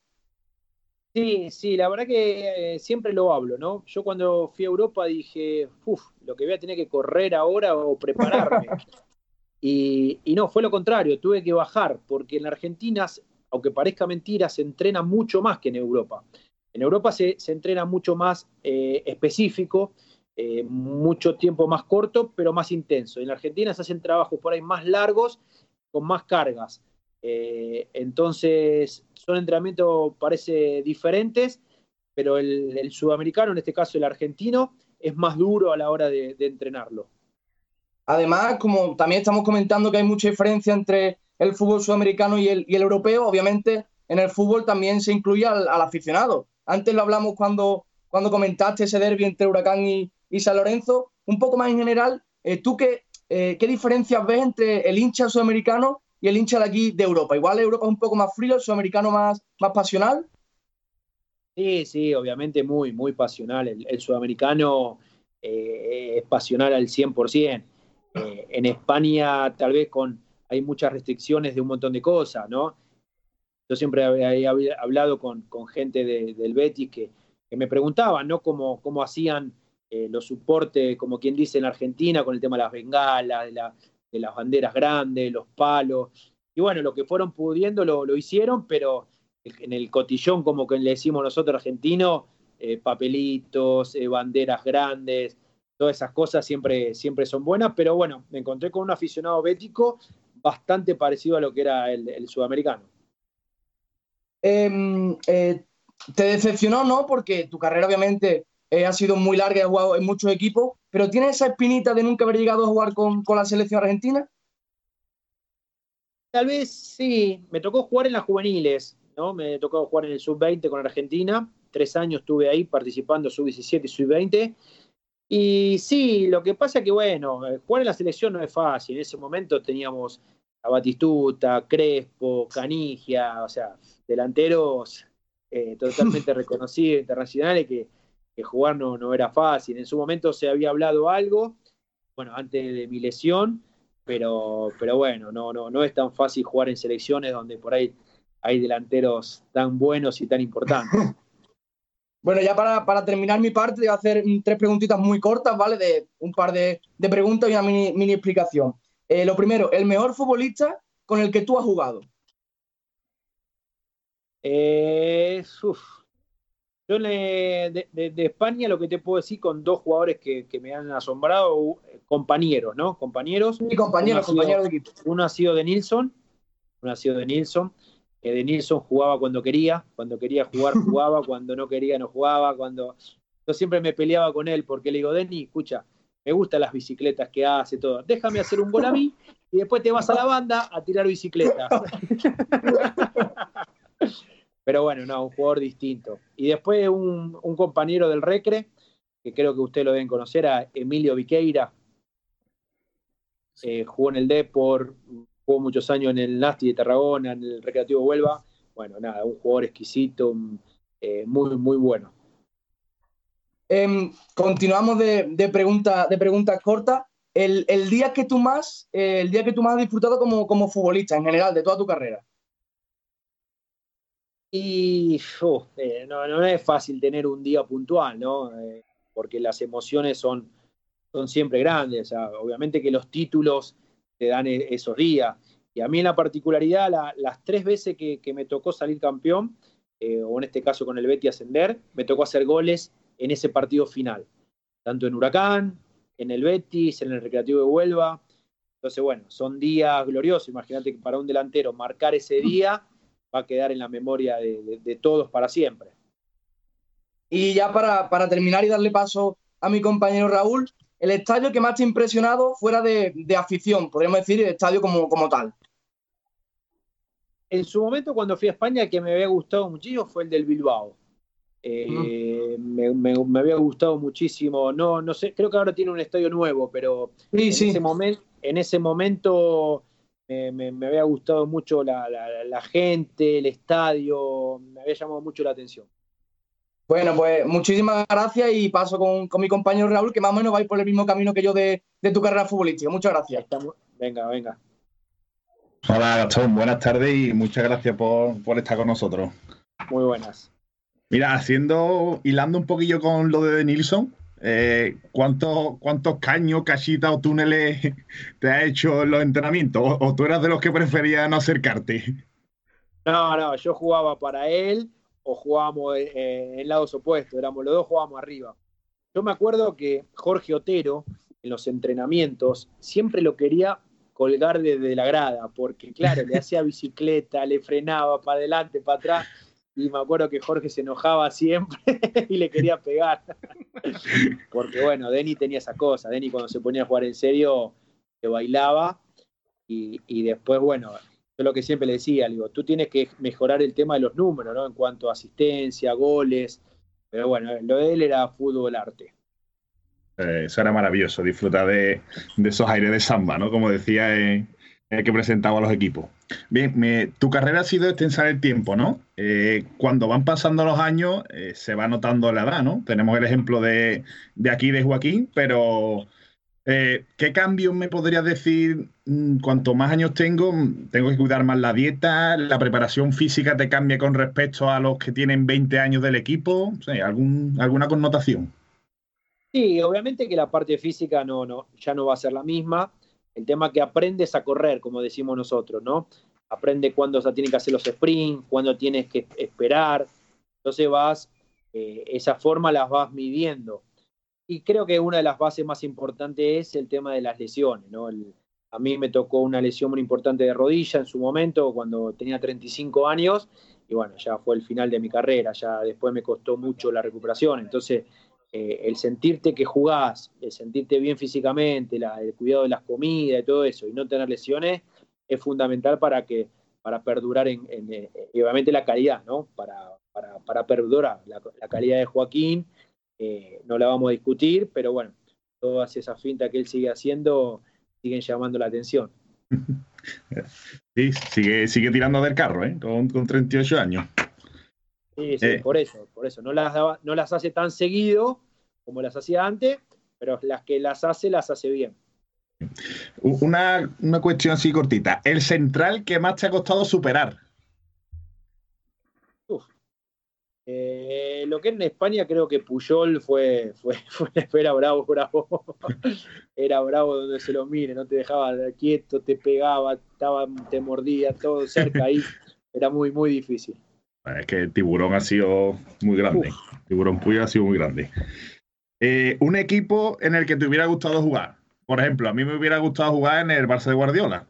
Sí, sí, la verdad que eh, siempre lo hablo, ¿no? Yo cuando fui a Europa dije, uff, lo que voy a tener que correr ahora o prepararme. y, no, fue lo contrario, tuve que bajar, porque en Argentina, aunque parezca mentira, se entrena mucho más que en Europa. En Europa se, entrena mucho más eh, específico eh, mucho tiempo más corto, pero más intenso. En Argentina se hacen trabajos por ahí más largos, con más cargas. Eh, entonces, son entrenamientos, parece, diferentes, pero el, sudamericano, en este caso el argentino, es más duro a la hora de, entrenarlo. Además, como también estamos comentando que hay mucha diferencia entre el fútbol sudamericano y el, europeo, obviamente en el fútbol también se incluye al, aficionado. Antes lo hablamos cuando, cuando comentaste ese derbi entre Huracán y, y San Lorenzo. Un poco más en general, eh, ¿tú qué, eh, qué diferencias ves entre el hincha sudamericano y el hincha de aquí de Europa? Igual Europa es un poco más frío, el sudamericano más, más pasional. Sí, sí, obviamente muy, muy pasional. El, sudamericano eh, es pasional al 100%. en España tal vez con hay muchas restricciones de un montón de cosas, ¿no? Yo siempre he hablado con, gente del Betis que, que, me preguntaban, ¿no? Cómo, cómo hacían eh, los soportes, como quien dice en Argentina, con el tema de las bengalas, de, las banderas grandes, los palos. Y bueno, lo que fueron pudiendo lo, hicieron, pero en el cotillón, como que le decimos nosotros argentinos, eh, papelitos, eh, banderas grandes, todas esas cosas siempre, siempre son buenas, pero bueno, me encontré con un aficionado bético bastante parecido a lo que era el, sudamericano. Em, te decepcionó, ¿no? Porque tu carrera obviamente eh, ha sido muy larga, ha jugado en muchos equipos, pero ¿tiene esa espinita de nunca haber llegado a jugar con, la selección argentina? Tal vez sí, me tocó jugar en las juveniles, ¿no? Me tocó jugar en el sub-20 con Argentina, tres años estuve ahí participando sub-17 y sub-20. Y sí, lo que pasa es que, bueno, eh, jugar en la selección no es fácil. En ese momento teníamos a Batistuta, Crespo, Canigia, o sea, delanteros eh, totalmente reconocidos internacionales que que jugar no, no era fácil. En su momento se había hablado algo, bueno, antes de mi lesión, pero, pero bueno, no, no, no es tan fácil jugar en selecciones donde por ahí hay delanteros tan buenos y tan importantes. Bueno, ya para, terminar mi parte, voy a hacer tres preguntitas muy cortas, ¿vale? De un par de, preguntas y una mini, explicación. Eh, lo primero, el mejor futbolista con el que tú has jugado. Eh, Yo de, España lo que te puedo decir con dos jugadores que, me han asombrado, compañeros, ¿no? Compañeros. Y compañeros, compañeros de equipo. Uno ha sido de Nilsson, uno ha sido de Nilsson. Que de Nilsson jugaba cuando quería, cuando quería jugar jugaba, cuando no quería no jugaba, cuando yo siempre me peleaba con él porque le digo, Denny, escucha, me gustan las bicicletas que hace, todo. Déjame hacer un gol a mí y después te vas a la banda a tirar bicicletas. Pero bueno, no, un jugador distinto. Y después un, compañero del Recre, que creo que ustedes lo deben conocer, a Emilio Viqueira. Eh, jugó en el Depor, jugó muchos años en el Nasti de Tarragona, en el Recreativo Huelva. Bueno, nada, un jugador exquisito, eh, muy, muy bueno. Em, continuamos de, de preguntas de preguntas cortas. El, día que tú más, eh, el día que tú más has disfrutado como, como futbolista en general, de toda tu carrera. Y eh, no, es fácil tener un día puntual, ¿no? porque las emociones son, son siempre grandes. obviamente que los títulos te dan e, esos días. Y a mí en la particularidad, las tres veces que, me tocó salir campeón, eh, o en este caso con el Betty ascender, me tocó hacer goles en ese partido final, tanto en Huracán, en el Betis, en el Recreativo de Huelva. Entonces, bueno, son días gloriosos. Imagínate que para un delantero marcar ese día va a quedar en la memoria de, todos para siempre. Y ya para, para, terminar y darle paso a mi compañero Raúl, el estadio que más te ha impresionado fuera de, afición, podríamos decir, el estadio como, como tal. En su momento, cuando fui a España, el que me había gustado muchísimo fue el del Bilbao. Eh, me, había gustado muchísimo. No, no sé, creo que ahora tiene un estadio nuevo, pero en, Ese momento, en ese momento me, había gustado mucho la, gente, el estadio, me había llamado mucho la atención. Bueno, pues muchísimas gracias y paso con, mi compañero Raúl, que más o menos va a ir por el mismo camino que yo de, tu carrera futbolística. Muchas gracias. Venga, venga. Hola Gastón, buenas tardes y muchas gracias por, estar con nosotros. Muy buenas. Mira, haciendo, hilando un poquillo con lo de Nilsson, eh, ¿cuántos, ¿cuántos caños, casitas o túneles te ha hecho en los entrenamientos? ¿O, tú eras de los que preferían no acercarte? No, no, yo jugaba para él o jugábamos eh, en lados opuestos, éramos los dos jugábamos arriba. Yo me acuerdo que Jorge Otero, en los entrenamientos, siempre lo quería colgar desde la grada, porque claro, le hacía bicicleta, le frenaba para adelante, para atrás, y me acuerdo que Jorge se enojaba siempre y le quería pegar. Porque bueno, Denny tenía esa cosa, Denny cuando se ponía a jugar en serio, se bailaba, y, después, bueno, yo lo que siempre le decía, digo, tú tienes que mejorar el tema de los números, ¿no? En cuanto a asistencia, goles. Pero bueno, lo de él era fútbol arte. Eh, eso era maravilloso, disfrutar de, esos aires de samba, ¿no? Como decía que presentaba a los equipos. Bien, tu carrera ha sido extensa en el tiempo, ¿no? Eh, cuando van pasando los años, eh, se va notando la edad, ¿no? Tenemos el ejemplo de, de aquí de Joaquín, pero eh, ¿Qué cambios me podrías decir? Mm, cuanto más años tengo, mm, tengo que cuidar más la dieta, la preparación física te cambia con respecto a los que tienen 20 años del equipo, ¿algún, ¿alguna connotación? Sí, obviamente que la parte física no, no, ya no va a ser la misma. El tema que aprendes a correr, como decimos nosotros, ¿no? Aprende cuándo se tienen que hacer los sprints, cuándo tienes que esperar. Entonces vas, eh, esa forma las vas midiendo y creo que una de las bases más importantes es el tema de las lesiones. a mí me tocó una lesión muy importante de rodilla en su momento, cuando tenía 35 años, y bueno, ya fue el final de mi carrera, ya después me costó mucho la recuperación. Entonces, eh, el sentirte que jugás, el sentirte bien físicamente, el cuidado de las comidas y todo eso, y no tener lesiones, es fundamental para que para perdurar en, eh, obviamente la calidad, ¿no? Para, para, perdurar la, la calidad de Joaquín eh, no la vamos a discutir, pero bueno, todas esas fintas que él sigue haciendo siguen llamando la atención. Sí, sigue, sigue tirando del carro, ¿eh? con, 38 años. Sí, sí, eh. por eso, por eso. No las, no las hace tan seguido como las hacía antes, pero las que las hace, las hace bien. Una, una cuestión así cortita. El central que más te ha costado superar. Eh, lo que en España creo que Puyol fue, fue, fue, era bravo, bravo. era bravo donde se lo mire, no te dejaba quieto, te pegaba, estaba, te mordía, todo cerca ahí. Era muy, muy difícil. Es que el tiburón ha sido muy grande. Tiburón Puyol ha sido muy grande. Eh, un equipo en el que te hubiera gustado jugar. Por ejemplo, a mí me hubiera gustado jugar en el Barça de Guardiola.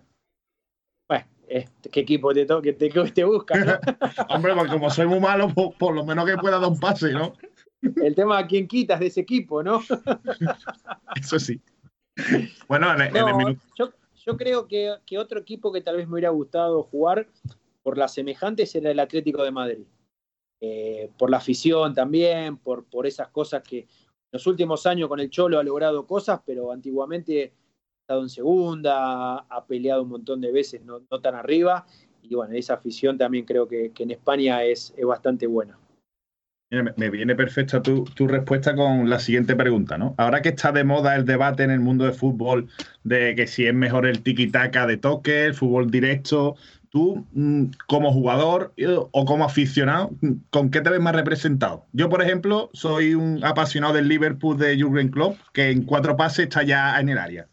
Este, ¿qué equipo te, toque, te, te busca? ¿no? Hombre, porque como soy muy malo, por, lo menos que pueda dar un pase, ¿no? El tema a quién quitas de ese equipo, ¿no? Eso sí. Bueno, yo, creo que, otro equipo que tal vez me hubiera gustado jugar por las semejantes era el Atlético de Madrid. Eh, por la afición también, por, por esas cosas que en los últimos años con el Cholo ha logrado cosas, pero antiguamente estado en segunda, ha peleado un montón de veces, no, tan arriba. Y bueno, esa afición también creo que, en España es, bastante buena. me viene perfecta tu, respuesta con la siguiente pregunta, ¿no? Ahora que está de moda el debate en el mundo del fútbol de que si es mejor el tiki-taka de toque, el fútbol directo, tú mm, como jugador eh, o como aficionado, ¿con qué te ves más representado? Yo, por ejemplo, soy un apasionado del Liverpool de Jurgen Klopp, que en cuatro pases está ya en el área.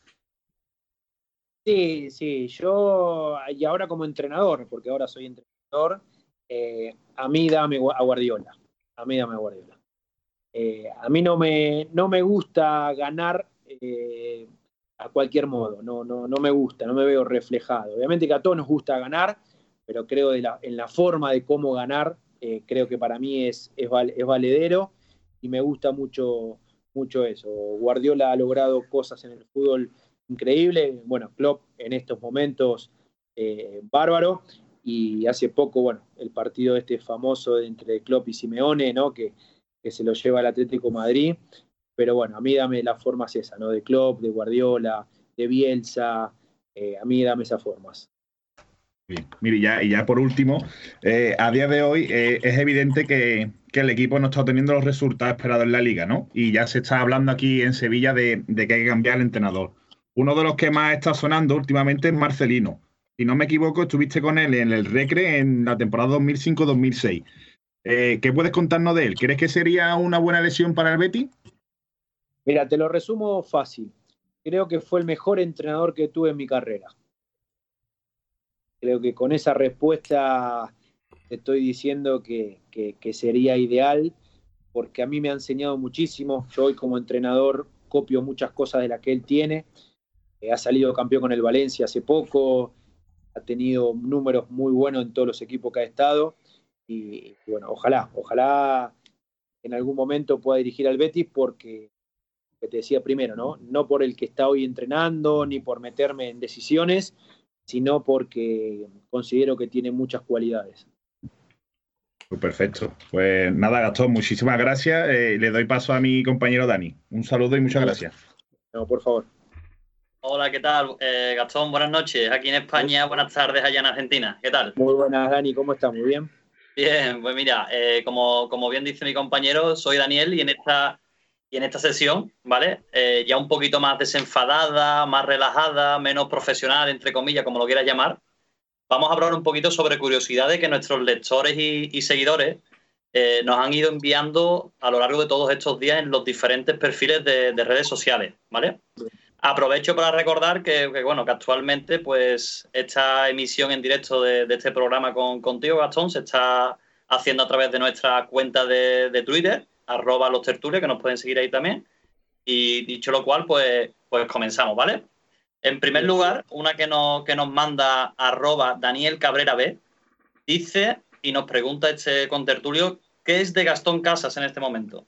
Sí, sí, yo, y ahora como entrenador, porque ahora soy entrenador, eh, a mí dame a Guardiola, a mí dame a Guardiola. Eh, a mí no me, no me gusta ganar a cualquier modo, no, no, no me gusta, no me veo reflejado. Obviamente que a todos nos gusta ganar, pero creo de en la forma de cómo ganar, creo que para mí es, es, es valedero y me gusta mucho, mucho eso. Guardiola ha logrado cosas en el fútbol increíble. Bueno, Klopp en estos momentos eh, bárbaro. Y hace poco, bueno, el partido este famoso entre Klopp y Simeone, ¿no? Que, que se lo lleva al Atlético Madrid. Pero bueno, a mí dame las formas esa, ¿no? De Klopp, de Guardiola, de Bielsa. Eh, a mí dame esas formas. Bien. Mire, ya, y ya por último, eh, a día de hoy es evidente que, que, el equipo no está obteniendo los resultados esperados en la liga, ¿no? Y ya se está hablando aquí en Sevilla de, de que hay que cambiar el entrenador. Uno de los que más está sonando últimamente es Marcelino. Si no me equivoco, estuviste con él en el Recre en la temporada 2005-2006. Eh, ¿Qué puedes contarnos de él? ¿Crees que sería una buena lesión para el Betty? Mira, te lo resumo fácil. Creo que fue el mejor entrenador que tuve en mi carrera. Creo que con esa respuesta te estoy diciendo que, que sería ideal, porque a mí me ha enseñado muchísimo. Yo hoy como entrenador copio muchas cosas de las que él tiene ha salido campeón con el Valencia hace poco, ha tenido números muy buenos en todos los equipos que ha estado. Y, bueno, ojalá, ojalá en algún momento pueda dirigir al Betis porque, que te decía primero, ¿no? No por el que está hoy entrenando, ni por meterme en decisiones, sino porque considero que tiene muchas cualidades. Pues perfecto. Pues nada, Gastón, muchísimas gracias. Eh, le doy paso a mi compañero Dani. Un saludo y muchas gracias. No, por favor. Hola, ¿qué tal? Eh, Gastón, buenas noches. Aquí en España, buenas tardes allá en Argentina. ¿Qué tal? Muy buenas, Dani. ¿Cómo estás? Muy bien. Bien, pues mira, eh, como, como, bien dice mi compañero, soy Daniel y en esta, y en esta sesión, ¿vale? Eh, ya un poquito más desenfadada, más relajada, menos profesional, entre comillas, como lo quieras llamar, vamos a hablar un poquito sobre curiosidades que nuestros lectores y, seguidores nos han ido enviando a lo largo de todos estos días en los diferentes perfiles de, de redes sociales, ¿vale? Aprovecho para recordar que, bueno, que actualmente pues esta emisión en directo de, este programa con, contigo, Gastón, se está haciendo a través de nuestra cuenta de, Twitter, arroba los tertulios, que nos pueden seguir ahí también. Y dicho lo cual, pues, pues comenzamos, ¿vale? En primer lugar, una que nos, que nos manda arroba Daniel Cabrera B, dice y nos pregunta este contertulio, ¿qué es de Gastón Casas en este momento?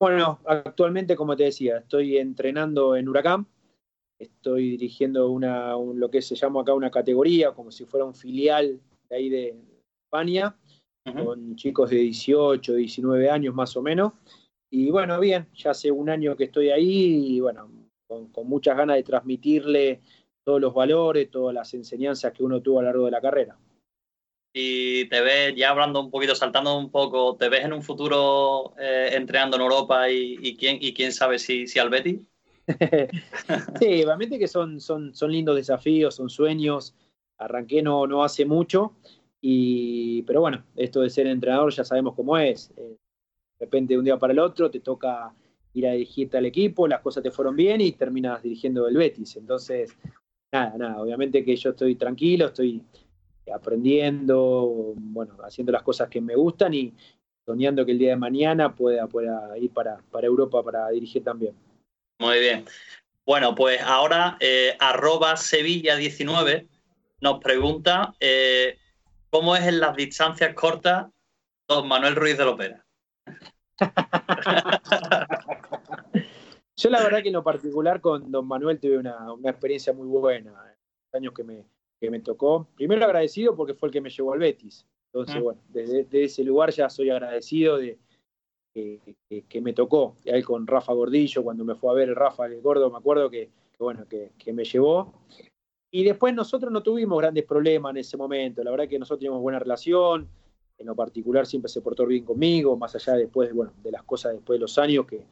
Bueno, actualmente, como te decía, estoy entrenando en Huracán, estoy dirigiendo una, lo que se llama acá una categoría, como si fuera un filial de ahí de España, con chicos de 18, 19 años más o menos. Y bueno, bien, ya hace un año que estoy ahí y bueno, con, con muchas ganas de transmitirle todos los valores, todas las enseñanzas que uno tuvo a lo largo de la carrera y te ves, ya hablando un poquito, saltando un poco, ¿te ves en un futuro eh, entrenando en Europa y, quién, y quién sabe si, si al Betis? sí, realmente que son, son, son lindos desafíos, son sueños. Arranqué no, no hace mucho Y, pero bueno, esto de ser entrenador ya sabemos cómo es. Eh, de repente de un día para el otro te toca ir a dirigirte al equipo, las cosas te fueron bien y terminas dirigiendo el Betis. Entonces, nada, nada, obviamente que yo estoy tranquilo, estoy aprendiendo, bueno, haciendo las cosas que me gustan y soñando que el día de mañana pueda, pueda ir para, para Europa para dirigir también. Muy bien. Bueno, pues ahora eh, arroba Sevilla19 nos pregunta eh, cómo es en las distancias cortas don Manuel Ruiz de Lopera. Yo la verdad que en lo particular con don Manuel tuve una, experiencia muy buena, los años que me, que me tocó. Primero agradecido porque fue el que me llevó al Betis. Entonces, mm. bueno, desde, ese lugar ya soy agradecido de que, me tocó. Y ahí con Rafa Gordillo, cuando me fue a ver el Rafa el Gordo, me acuerdo que, bueno, que, me llevó. Y después nosotros no tuvimos grandes problemas en ese momento. La verdad que nosotros teníamos buena relación. En lo particular siempre se portó bien conmigo, más allá después, bueno, de las cosas después de los años que,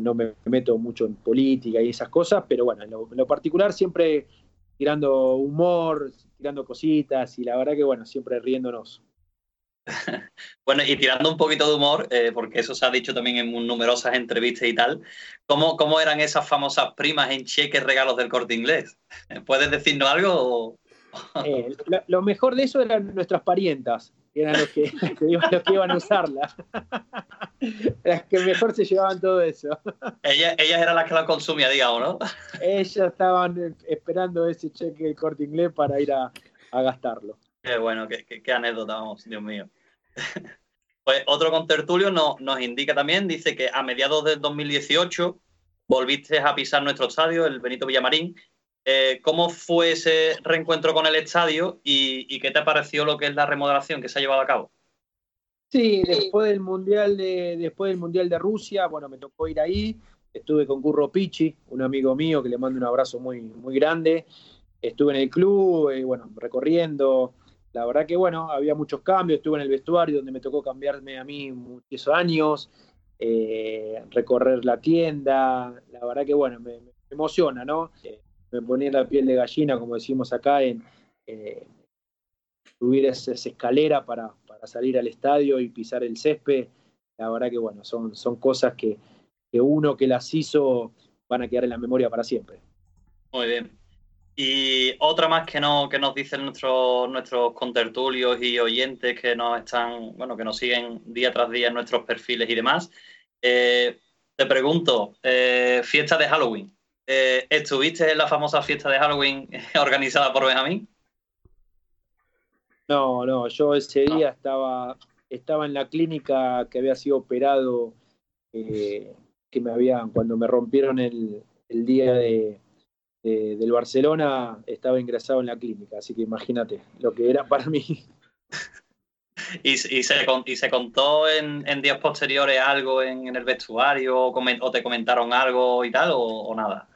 no me meto mucho en política y esas cosas, pero bueno, en lo, particular siempre tirando humor, tirando cositas y la verdad que bueno, siempre riéndonos. bueno, y tirando un poquito de humor, eh, porque eso se ha dicho también en numerosas entrevistas y tal, ¿cómo, cómo eran esas famosas primas en cheques regalos del corte inglés? ¿Puedes decirnos algo? Eh, lo, mejor de eso eran nuestras parientas, eran los que, iban, a usarla. las que mejor se llevaban todo eso. Ellas, ellas eran las que la consumían, digamos, ¿no? Ellas estaban esperando ese cheque del corte inglés para ir a, gastarlo. Qué bueno, qué, qué, anécdota, vamos, Dios mío. Pues otro contertulio nos, nos indica también, dice que a mediados del 2018 volviste a pisar nuestro estadio, el Benito Villamarín, eh, ¿Cómo fue ese reencuentro con el estadio y, qué te pareció lo que es la remodelación que se ha llevado a cabo? Sí, después del mundial de después del mundial de Rusia, bueno, me tocó ir ahí. Estuve con Curro Pichi, un amigo mío que le mando un abrazo muy muy grande. Estuve en el club, eh, bueno, recorriendo. La verdad que bueno, había muchos cambios. Estuve en el vestuario donde me tocó cambiarme a mí muchos años, eh, recorrer la tienda. La verdad que bueno, me, emociona, ¿no? me ponía la piel de gallina, como decimos acá, en eh, subir esa, escalera para, salir al estadio y pisar el césped. La verdad que, bueno, son, son cosas que, uno que las hizo van a quedar en la memoria para siempre. Muy bien. Y otra más que, no, que nos dicen nuestros, nuestros contertulios y oyentes que nos están, bueno, que nos siguen día tras día en nuestros perfiles y demás. Eh, te pregunto, eh, fiesta de Halloween. Eh, ¿estuviste en la famosa fiesta de Halloween organizada por Benjamín? No, no, yo ese día estaba, estaba en la clínica que había sido operado, eh, que me habían, cuando me rompieron el, día de, del Barcelona, estaba ingresado en la clínica, así que imagínate lo que era para mí. ¿Y, se, contó en, días posteriores algo en, el vestuario o, te comentaron algo y tal o nada?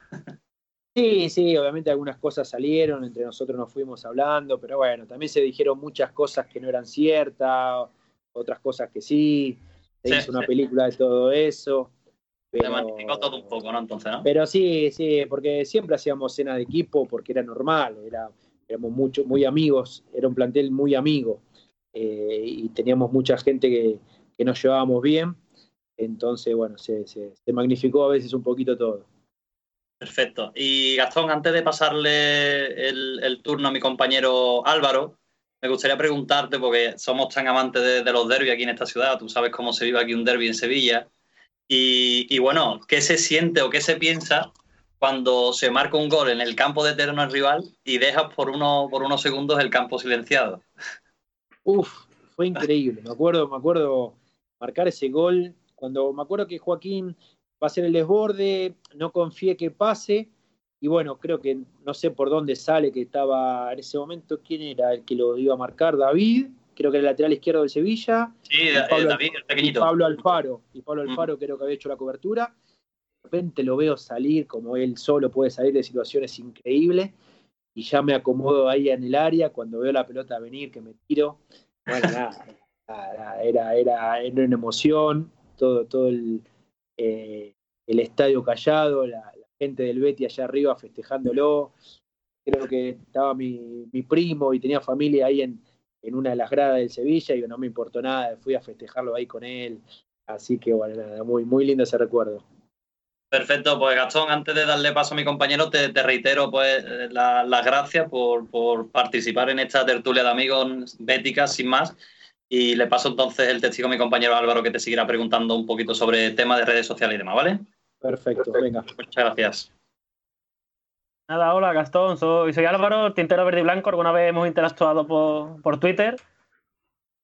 Sí, sí, obviamente algunas cosas salieron, entre nosotros nos fuimos hablando, pero bueno, también se dijeron muchas cosas que no eran ciertas, otras cosas que sí, se hizo una película de todo eso. Pero, todo un poco, ¿no? Entonces, ¿no? Pero sí, sí, porque siempre hacíamos cena de equipo porque era normal, era, éramos mucho, muy amigos, era un plantel muy amigo eh, y teníamos mucha gente que, nos llevábamos bien, entonces, bueno, se magnificó a veces un poquito todo. Perfecto. Y Gastón, antes de pasarle el, turno a mi compañero Álvaro, me gustaría preguntarte, porque somos tan amantes de, los derbis aquí en esta ciudad, tú sabes cómo se vive aquí un derby en Sevilla, y, bueno, ¿qué se siente o qué se piensa cuando se marca un gol en el campo de terreno del rival y dejas por, uno, por unos segundos el campo silenciado? Uf, fue increíble. Me acuerdo, me acuerdo marcar ese gol. Cuando me acuerdo que Joaquín va a ser el desborde, no confíe que pase. Y bueno, creo que no sé por dónde sale, que estaba en ese momento, ¿quién era el que lo iba a marcar? David, creo que era el lateral izquierdo del Sevilla. Sí, Pablo, David, el pequeñito. Y Pablo Alfaro, y Pablo mm. Alfaro creo que había hecho la cobertura. De repente lo veo salir, como él solo puede salir de situaciones increíbles, y ya me acomodo ahí en el área, cuando veo la pelota venir, que me tiro. Bueno, nada, era, era, era una emoción, todo, todo el eh, el estadio callado, la, gente del Betty allá arriba festejándolo. Creo que estaba mi, primo y tenía familia ahí en, en una de las gradas del Sevilla y no me importó nada, fui a festejarlo ahí con él. Así que bueno, nada, muy, muy lindo ese recuerdo. Perfecto, pues Gastón, antes de darle paso a mi compañero, te, reitero pues las gracias por, por, participar en esta tertulia de amigos béticas, sin más. Y le paso entonces el testigo a mi compañero Álvaro, que te seguirá preguntando un poquito sobre temas de redes sociales y demás, ¿vale? Perfecto, venga. Muchas gracias. Nada, hola Gastón, soy, soy Álvaro, Tintero Verde y Blanco. Alguna vez hemos interactuado por, por Twitter.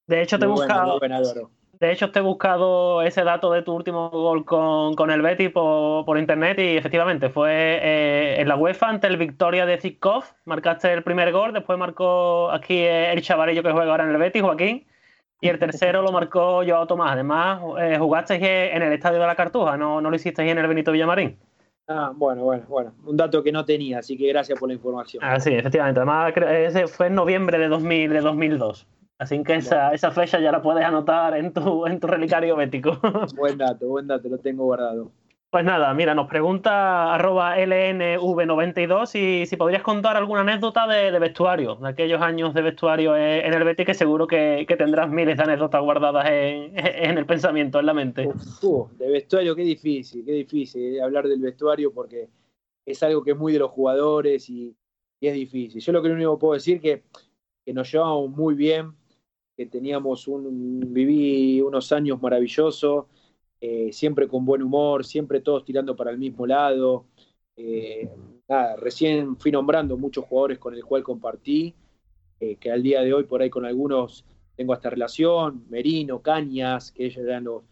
De hecho, te he buscado. de hecho, te he buscado ese dato de tu último gol con, con el Betis por, por, internet y efectivamente fue eh, en la UEFA ante el Victoria de Zikov. Marcaste el primer gol, después marcó aquí el chavarillo que juega ahora en el Betis, Joaquín. Y el tercero lo marcó Joao Tomás. Además, eh, jugaste en el Estadio de la Cartuja, no, no lo hiciste en el Benito Villamarín. Ah, bueno, bueno, bueno. Un dato que no tenía, así que gracias por la información. Ah, sí, efectivamente. Además, ese fue en noviembre de, 2000, de 2002. Así que esa, esa fecha ya la puedes anotar en tu, en tu relicario bético. Buen dato, buen dato, lo tengo guardado. Pues nada, mira, nos pregunta arroba LNV92 y si podrías contar alguna anécdota de, vestuario, de aquellos años de vestuario en el Betis, que seguro que, tendrás miles de anécdotas guardadas en, el pensamiento, en la mente. de vestuario, qué difícil, qué difícil hablar del vestuario porque es algo que es muy de los jugadores y, es difícil. Yo lo que único puedo decir que, que nos llevamos muy bien, que teníamos un, viví unos años maravillosos eh, siempre con buen humor, siempre todos tirando para el mismo lado. Eh, recién fui nombrando muchos jugadores con el cual compartí, eh, que al día de hoy por ahí con algunos tengo hasta relación, Merino, Cañas, que ellos eran los,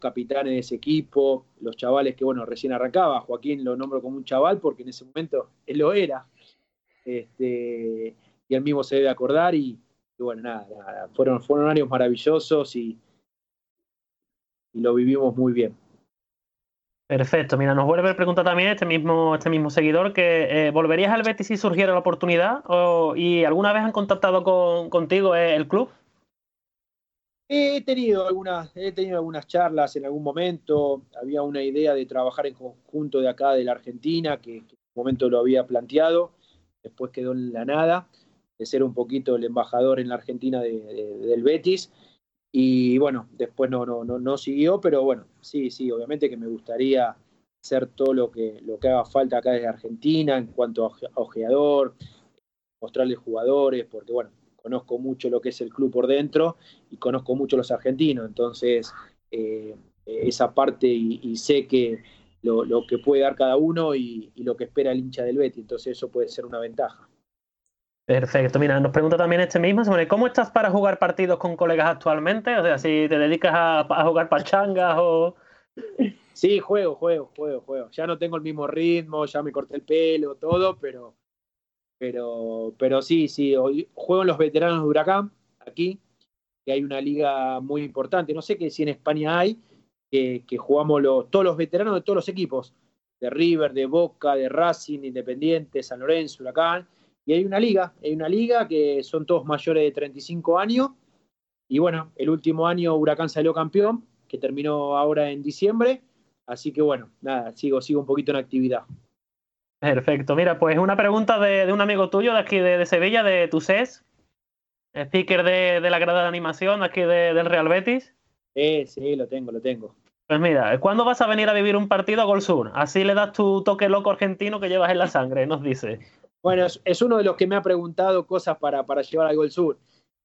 capitanes de ese equipo, los chavales que, bueno, recién arrancaba, Joaquín lo nombro como un chaval porque en ese momento él lo era, este, y él mismo se debe acordar y, bueno, nada, fueron, fueron años maravillosos y, y lo vivimos muy bien. Perfecto, mira, nos vuelve a preguntar también este mismo, este mismo seguidor que eh, ¿volverías al Betis si surgiera la oportunidad? ¿Y alguna vez han contactado con, contigo eh, el club? He tenido, algunas, he tenido algunas charlas en algún momento, había una idea de trabajar en conjunto de acá de la Argentina, que, en un momento lo había planteado, después quedó en la nada, de ser un poquito el embajador en la Argentina del Betis. Y bueno, después no, no, no, no siguió, pero bueno, sí, sí, obviamente que me gustaría hacer todo lo que, lo que haga falta acá desde Argentina en cuanto a ojeador, mostrarle jugadores, porque bueno, conozco mucho lo que es el club por dentro y conozco mucho los argentinos, entonces eh, esa parte y, sé que lo, lo, que puede dar cada uno y, y, lo que espera el hincha del Betty, entonces eso puede ser una ventaja. Perfecto, mira, nos pregunta también este mismo sobre cómo estás para jugar partidos con colegas actualmente, o sea, si te dedicas a, jugar pachangas o... Sí, juego, juego, juego, juego. Ya no tengo el mismo ritmo, ya me corté el pelo, todo, pero, pero, pero sí, sí, hoy juego en los veteranos de Huracán, aquí, que hay una liga muy importante. No sé qué si en España hay, que, que jugamos los, todos los veteranos de todos los equipos, de River, de Boca, de Racing, Independiente, San Lorenzo, Huracán y hay una liga, hay una liga que son todos mayores de 35 años. Y bueno, el último año Huracán salió campeón, que terminó ahora en diciembre. Así que bueno, nada, sigo, sigo un poquito en actividad. Perfecto. Mira, pues una pregunta de, un amigo tuyo de aquí de, Sevilla, de Tusés, speaker de, de, la grada de animación aquí del Real Betis. Eh, sí, lo tengo, lo tengo. Pues mira, ¿cuándo vas a venir a vivir un partido a Gol Sur? Así le das tu toque loco argentino que llevas en la sangre, nos dice. Bueno, es, uno de los que me ha preguntado cosas para, para llevar al Gol Sur.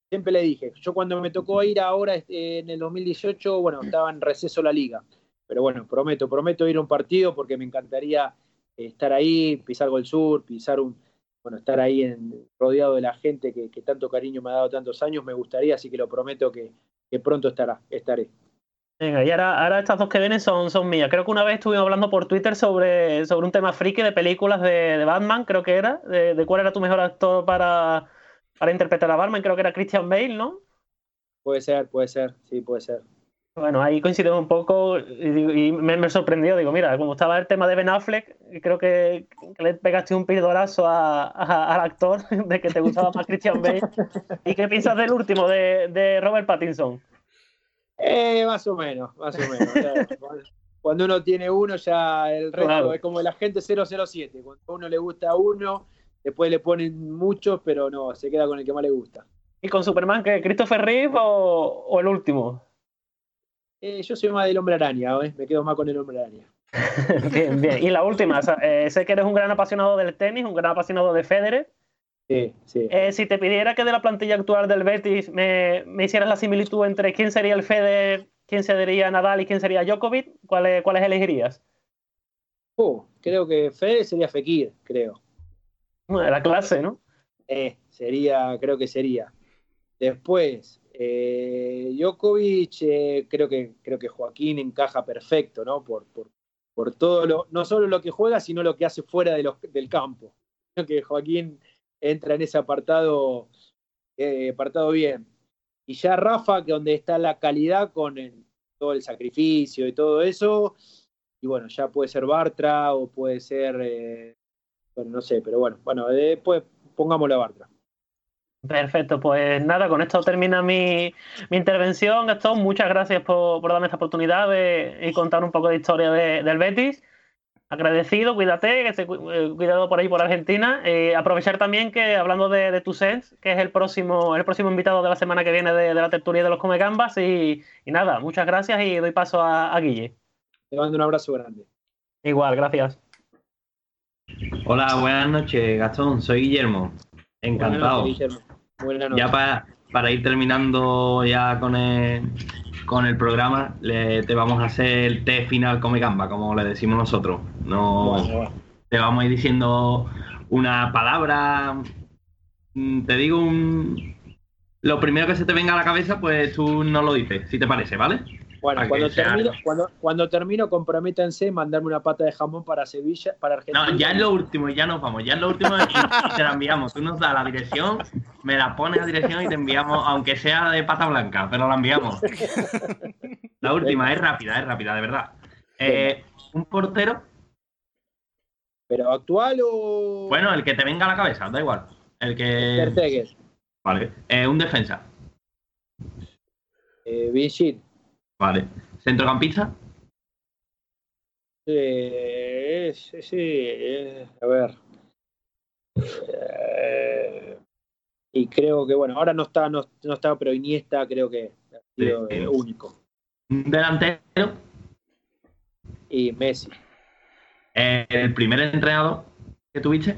Siempre le dije, yo cuando me tocó ir ahora este, en el 2018, bueno, estaba en receso la liga. Pero bueno, prometo, prometo ir a un partido porque me encantaría estar ahí, pisar Gol Sur, pisar un, bueno, estar ahí en, rodeado de la gente que, tanto cariño me ha dado tantos años, me gustaría, así que lo prometo que, que pronto estará, estaré. Venga, y ahora, ahora estas dos que vienen son, son mías. Creo que una vez estuvimos hablando por Twitter sobre, sobre un tema friki de películas de, Batman, creo que era, de, cuál era tu mejor actor para, para interpretar a Batman, creo que era Christian Bale, ¿no? Puede ser, puede ser, sí, puede ser. Bueno, ahí coincidimos un poco y, me, sorprendió. Digo, mira, como estaba el tema de Ben Affleck, creo que, le pegaste un pildorazo al actor de que te gustaba más Christian Bale. ¿Y qué piensas del último, de, de Robert Pattinson? Eh, más o menos, más o menos. cuando uno tiene uno, ya el resto es como el agente 007. Cuando a uno le gusta uno, después le ponen muchos, pero no, se queda con el que más le gusta. ¿Y con Superman qué? ¿Christopher Reeve o, el último? Eh, yo soy más del hombre araña, ¿eh? me quedo más con el hombre araña. bien, bien. Y la última, eh, sé que eres un gran apasionado del tenis, un gran apasionado de Federer. Sí, sí. Eh, si te pidiera que de la plantilla actual del Betis me, me, hicieras la similitud entre quién sería el Federer, quién sería Nadal y quién sería Djokovic, ¿cuáles, cuáles elegirías? Oh, creo que Federer sería Fekir, creo. La clase, ¿no? Eh, sería, creo que sería. Después, eh, Djokovic, eh, creo, que, creo que Joaquín encaja perfecto, ¿no? Por, por, por, todo lo, no solo lo que juega, sino lo que hace fuera de del campo. Creo que Joaquín entra en ese apartado, eh, apartado bien. Y ya Rafa, que donde está la calidad con todo el sacrificio y todo eso, y bueno, ya puede ser Bartra o puede ser, bueno, no sé, pero bueno, bueno, después pongámosle a Bartra. Perfecto, pues nada, con esto termina mi, intervención, Gastón. Muchas gracias por, darme esta oportunidad de, contar un poco de historia del Betis. Agradecido, cuídate, que esté eh, cuidado por ahí por Argentina. Eh, aprovechar también que hablando de, de Tussens, que es el próximo, el próximo invitado de la semana que viene de, la tertulia de los Comegambas. Y, y nada, muchas gracias y doy paso a, a Guille. Te mando un abrazo grande. Igual, gracias. Hola, buenas noches, Gastón. Soy Guillermo. Encantado. Ya para, para ir terminando ya con el, con el programa, te vamos a hacer el test final come gamba, como le decimos nosotros. No, Te vamos a ir diciendo una palabra. Mm, te digo un. Lo primero que se te venga a la cabeza, pues tú no lo dices, si te parece, ¿vale? Bueno, cuando termino, cuando, cuando termino, comprométanse mandarme una pata de jamón para Sevilla, para Argentina. No, ya es lo último y ya nos vamos. Ya es lo último y te la enviamos. Tú nos das la dirección, me la pones a dirección y te enviamos, aunque sea de pata blanca, pero la enviamos. La última, es rápida, es rápida, de verdad. Eh, ¿Un portero? ¿Pero actual o...? Bueno, el que te venga a la cabeza, da igual. El que... Vale. Eh, ¿Un defensa? Eh, Vale. ¿Centrocampista? Sí, sí, sí. a ver. Eh, y creo que, bueno, ahora no está, no, no está, pero Iniesta creo que ha sido el único. ¿Delantero? Y Messi. ¿El primer entrenador que tuviste?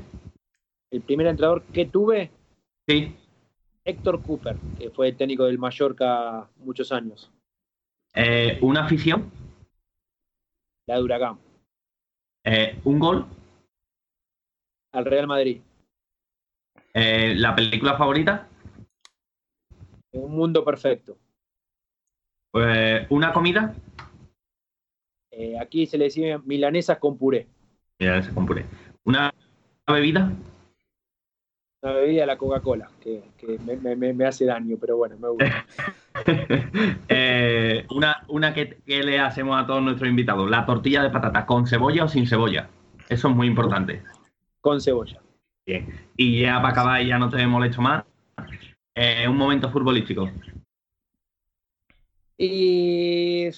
El primer entrenador que tuve. Sí. Héctor Cooper, que fue técnico del Mallorca muchos años. Eh, ¿Una afición? La de Huracán. Eh, ¿Un gol? Al Real Madrid. Eh, ¿La película favorita? Un mundo perfecto. ¿Una comida? aquí se le dice milanesas con puré. Milanesas con puré. ¿Una bebida? Una bebida, la Coca-Cola, que, me, hace daño, pero bueno, me gusta. Eh, una una que, le hacemos a todos nuestros invitados, la tortilla de patata, ¿con cebolla o sin cebolla? Eso es muy importante. Con cebolla. Bien. Y ya para acabar, y ya no te molesto más, eh, un momento futbolístico. Y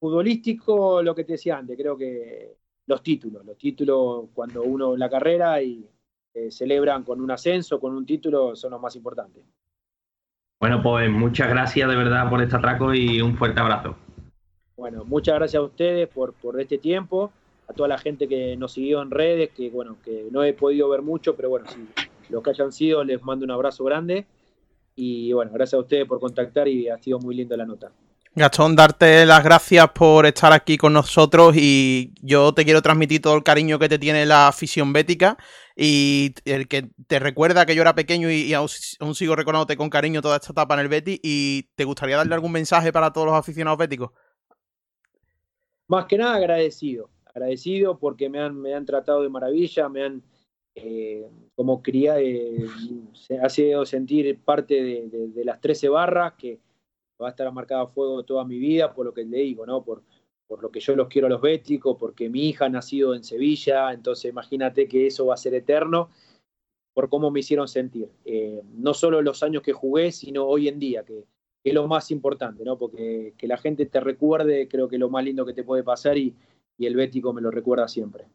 futbolístico, lo que te decía antes, creo que los títulos, los títulos cuando uno en la carrera y eh, celebran con un ascenso, con un título, son los más importantes. Bueno, pues muchas gracias de verdad por este atraco y un fuerte abrazo. Bueno, muchas gracias a ustedes por, por este tiempo, a toda la gente que nos siguió en redes, que bueno, que no he podido ver mucho, pero bueno, si los que hayan sido, les mando un abrazo grande. Y bueno, gracias a ustedes por contactar y ha sido muy linda la nota. Gastón, darte las gracias por estar aquí con nosotros y yo te quiero transmitir todo el cariño que te tiene la afición bética y el que te recuerda que yo era pequeño y, aún, sigo recordándote con cariño toda esta etapa en el Betis y te gustaría darle algún mensaje para todos los aficionados béticos. Más que nada agradecido, agradecido porque me han, me han tratado de maravilla, me han eh, como cría, eh, ha sido sentir parte de, de las 13 barras que va a estar marcada a fuego toda mi vida, por lo que le digo, ¿no? Por, por lo que yo los quiero a los béticos, porque mi hija ha nacido en Sevilla, entonces imagínate que eso va a ser eterno por cómo me hicieron sentir. Eh, no solo los años que jugué, sino hoy en día, que, es lo más importante, ¿no? Porque que la gente te recuerde, creo que es lo más lindo que te puede pasar y, y el bético me lo recuerda siempre.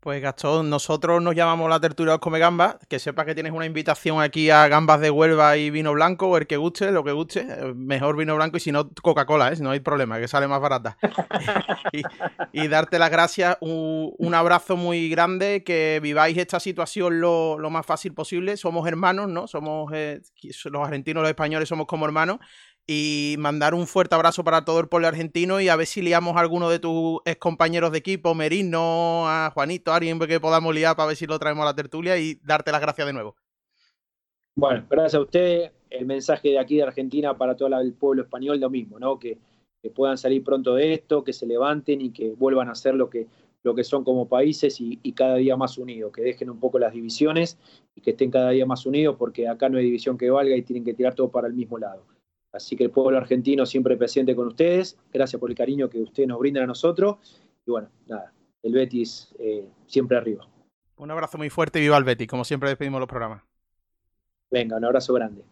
Pues Gastón, nosotros nos llamamos la tertulia Come Gambas. Que sepas que tienes una invitación aquí a gambas de Huelva y vino blanco, el que guste, lo que guste. Eh, mejor vino blanco y si no, Coca-Cola, ¿eh? no hay problema, que sale más barata. y, darte las gracias, un, abrazo muy grande, que viváis esta situación lo, más fácil posible. Somos hermanos, ¿no? Somos eh, los argentinos, los españoles somos como hermanos y mandar un fuerte abrazo para todo el pueblo argentino y a ver si liamos a alguno de tus ex compañeros de equipo, Merino, a Juanito, a alguien que podamos liar para ver si lo traemos a la tertulia y darte las gracias de nuevo. Bueno, gracias a usted. El mensaje de aquí de Argentina para todo el pueblo español, lo mismo, ¿no? Que, puedan salir pronto de esto, que se levanten y que vuelvan a ser lo que, lo que son como países y, y, cada día más unidos, que dejen un poco las divisiones y que estén cada día más unidos porque acá no hay división que valga y tienen que tirar todo para el mismo lado. Así que el pueblo argentino siempre presente con ustedes. Gracias por el cariño que ustedes nos brindan a nosotros. Y bueno, nada, el Betis eh, siempre arriba. Un abrazo muy fuerte y viva el Betis, como siempre despedimos los programas. Venga, un abrazo grande.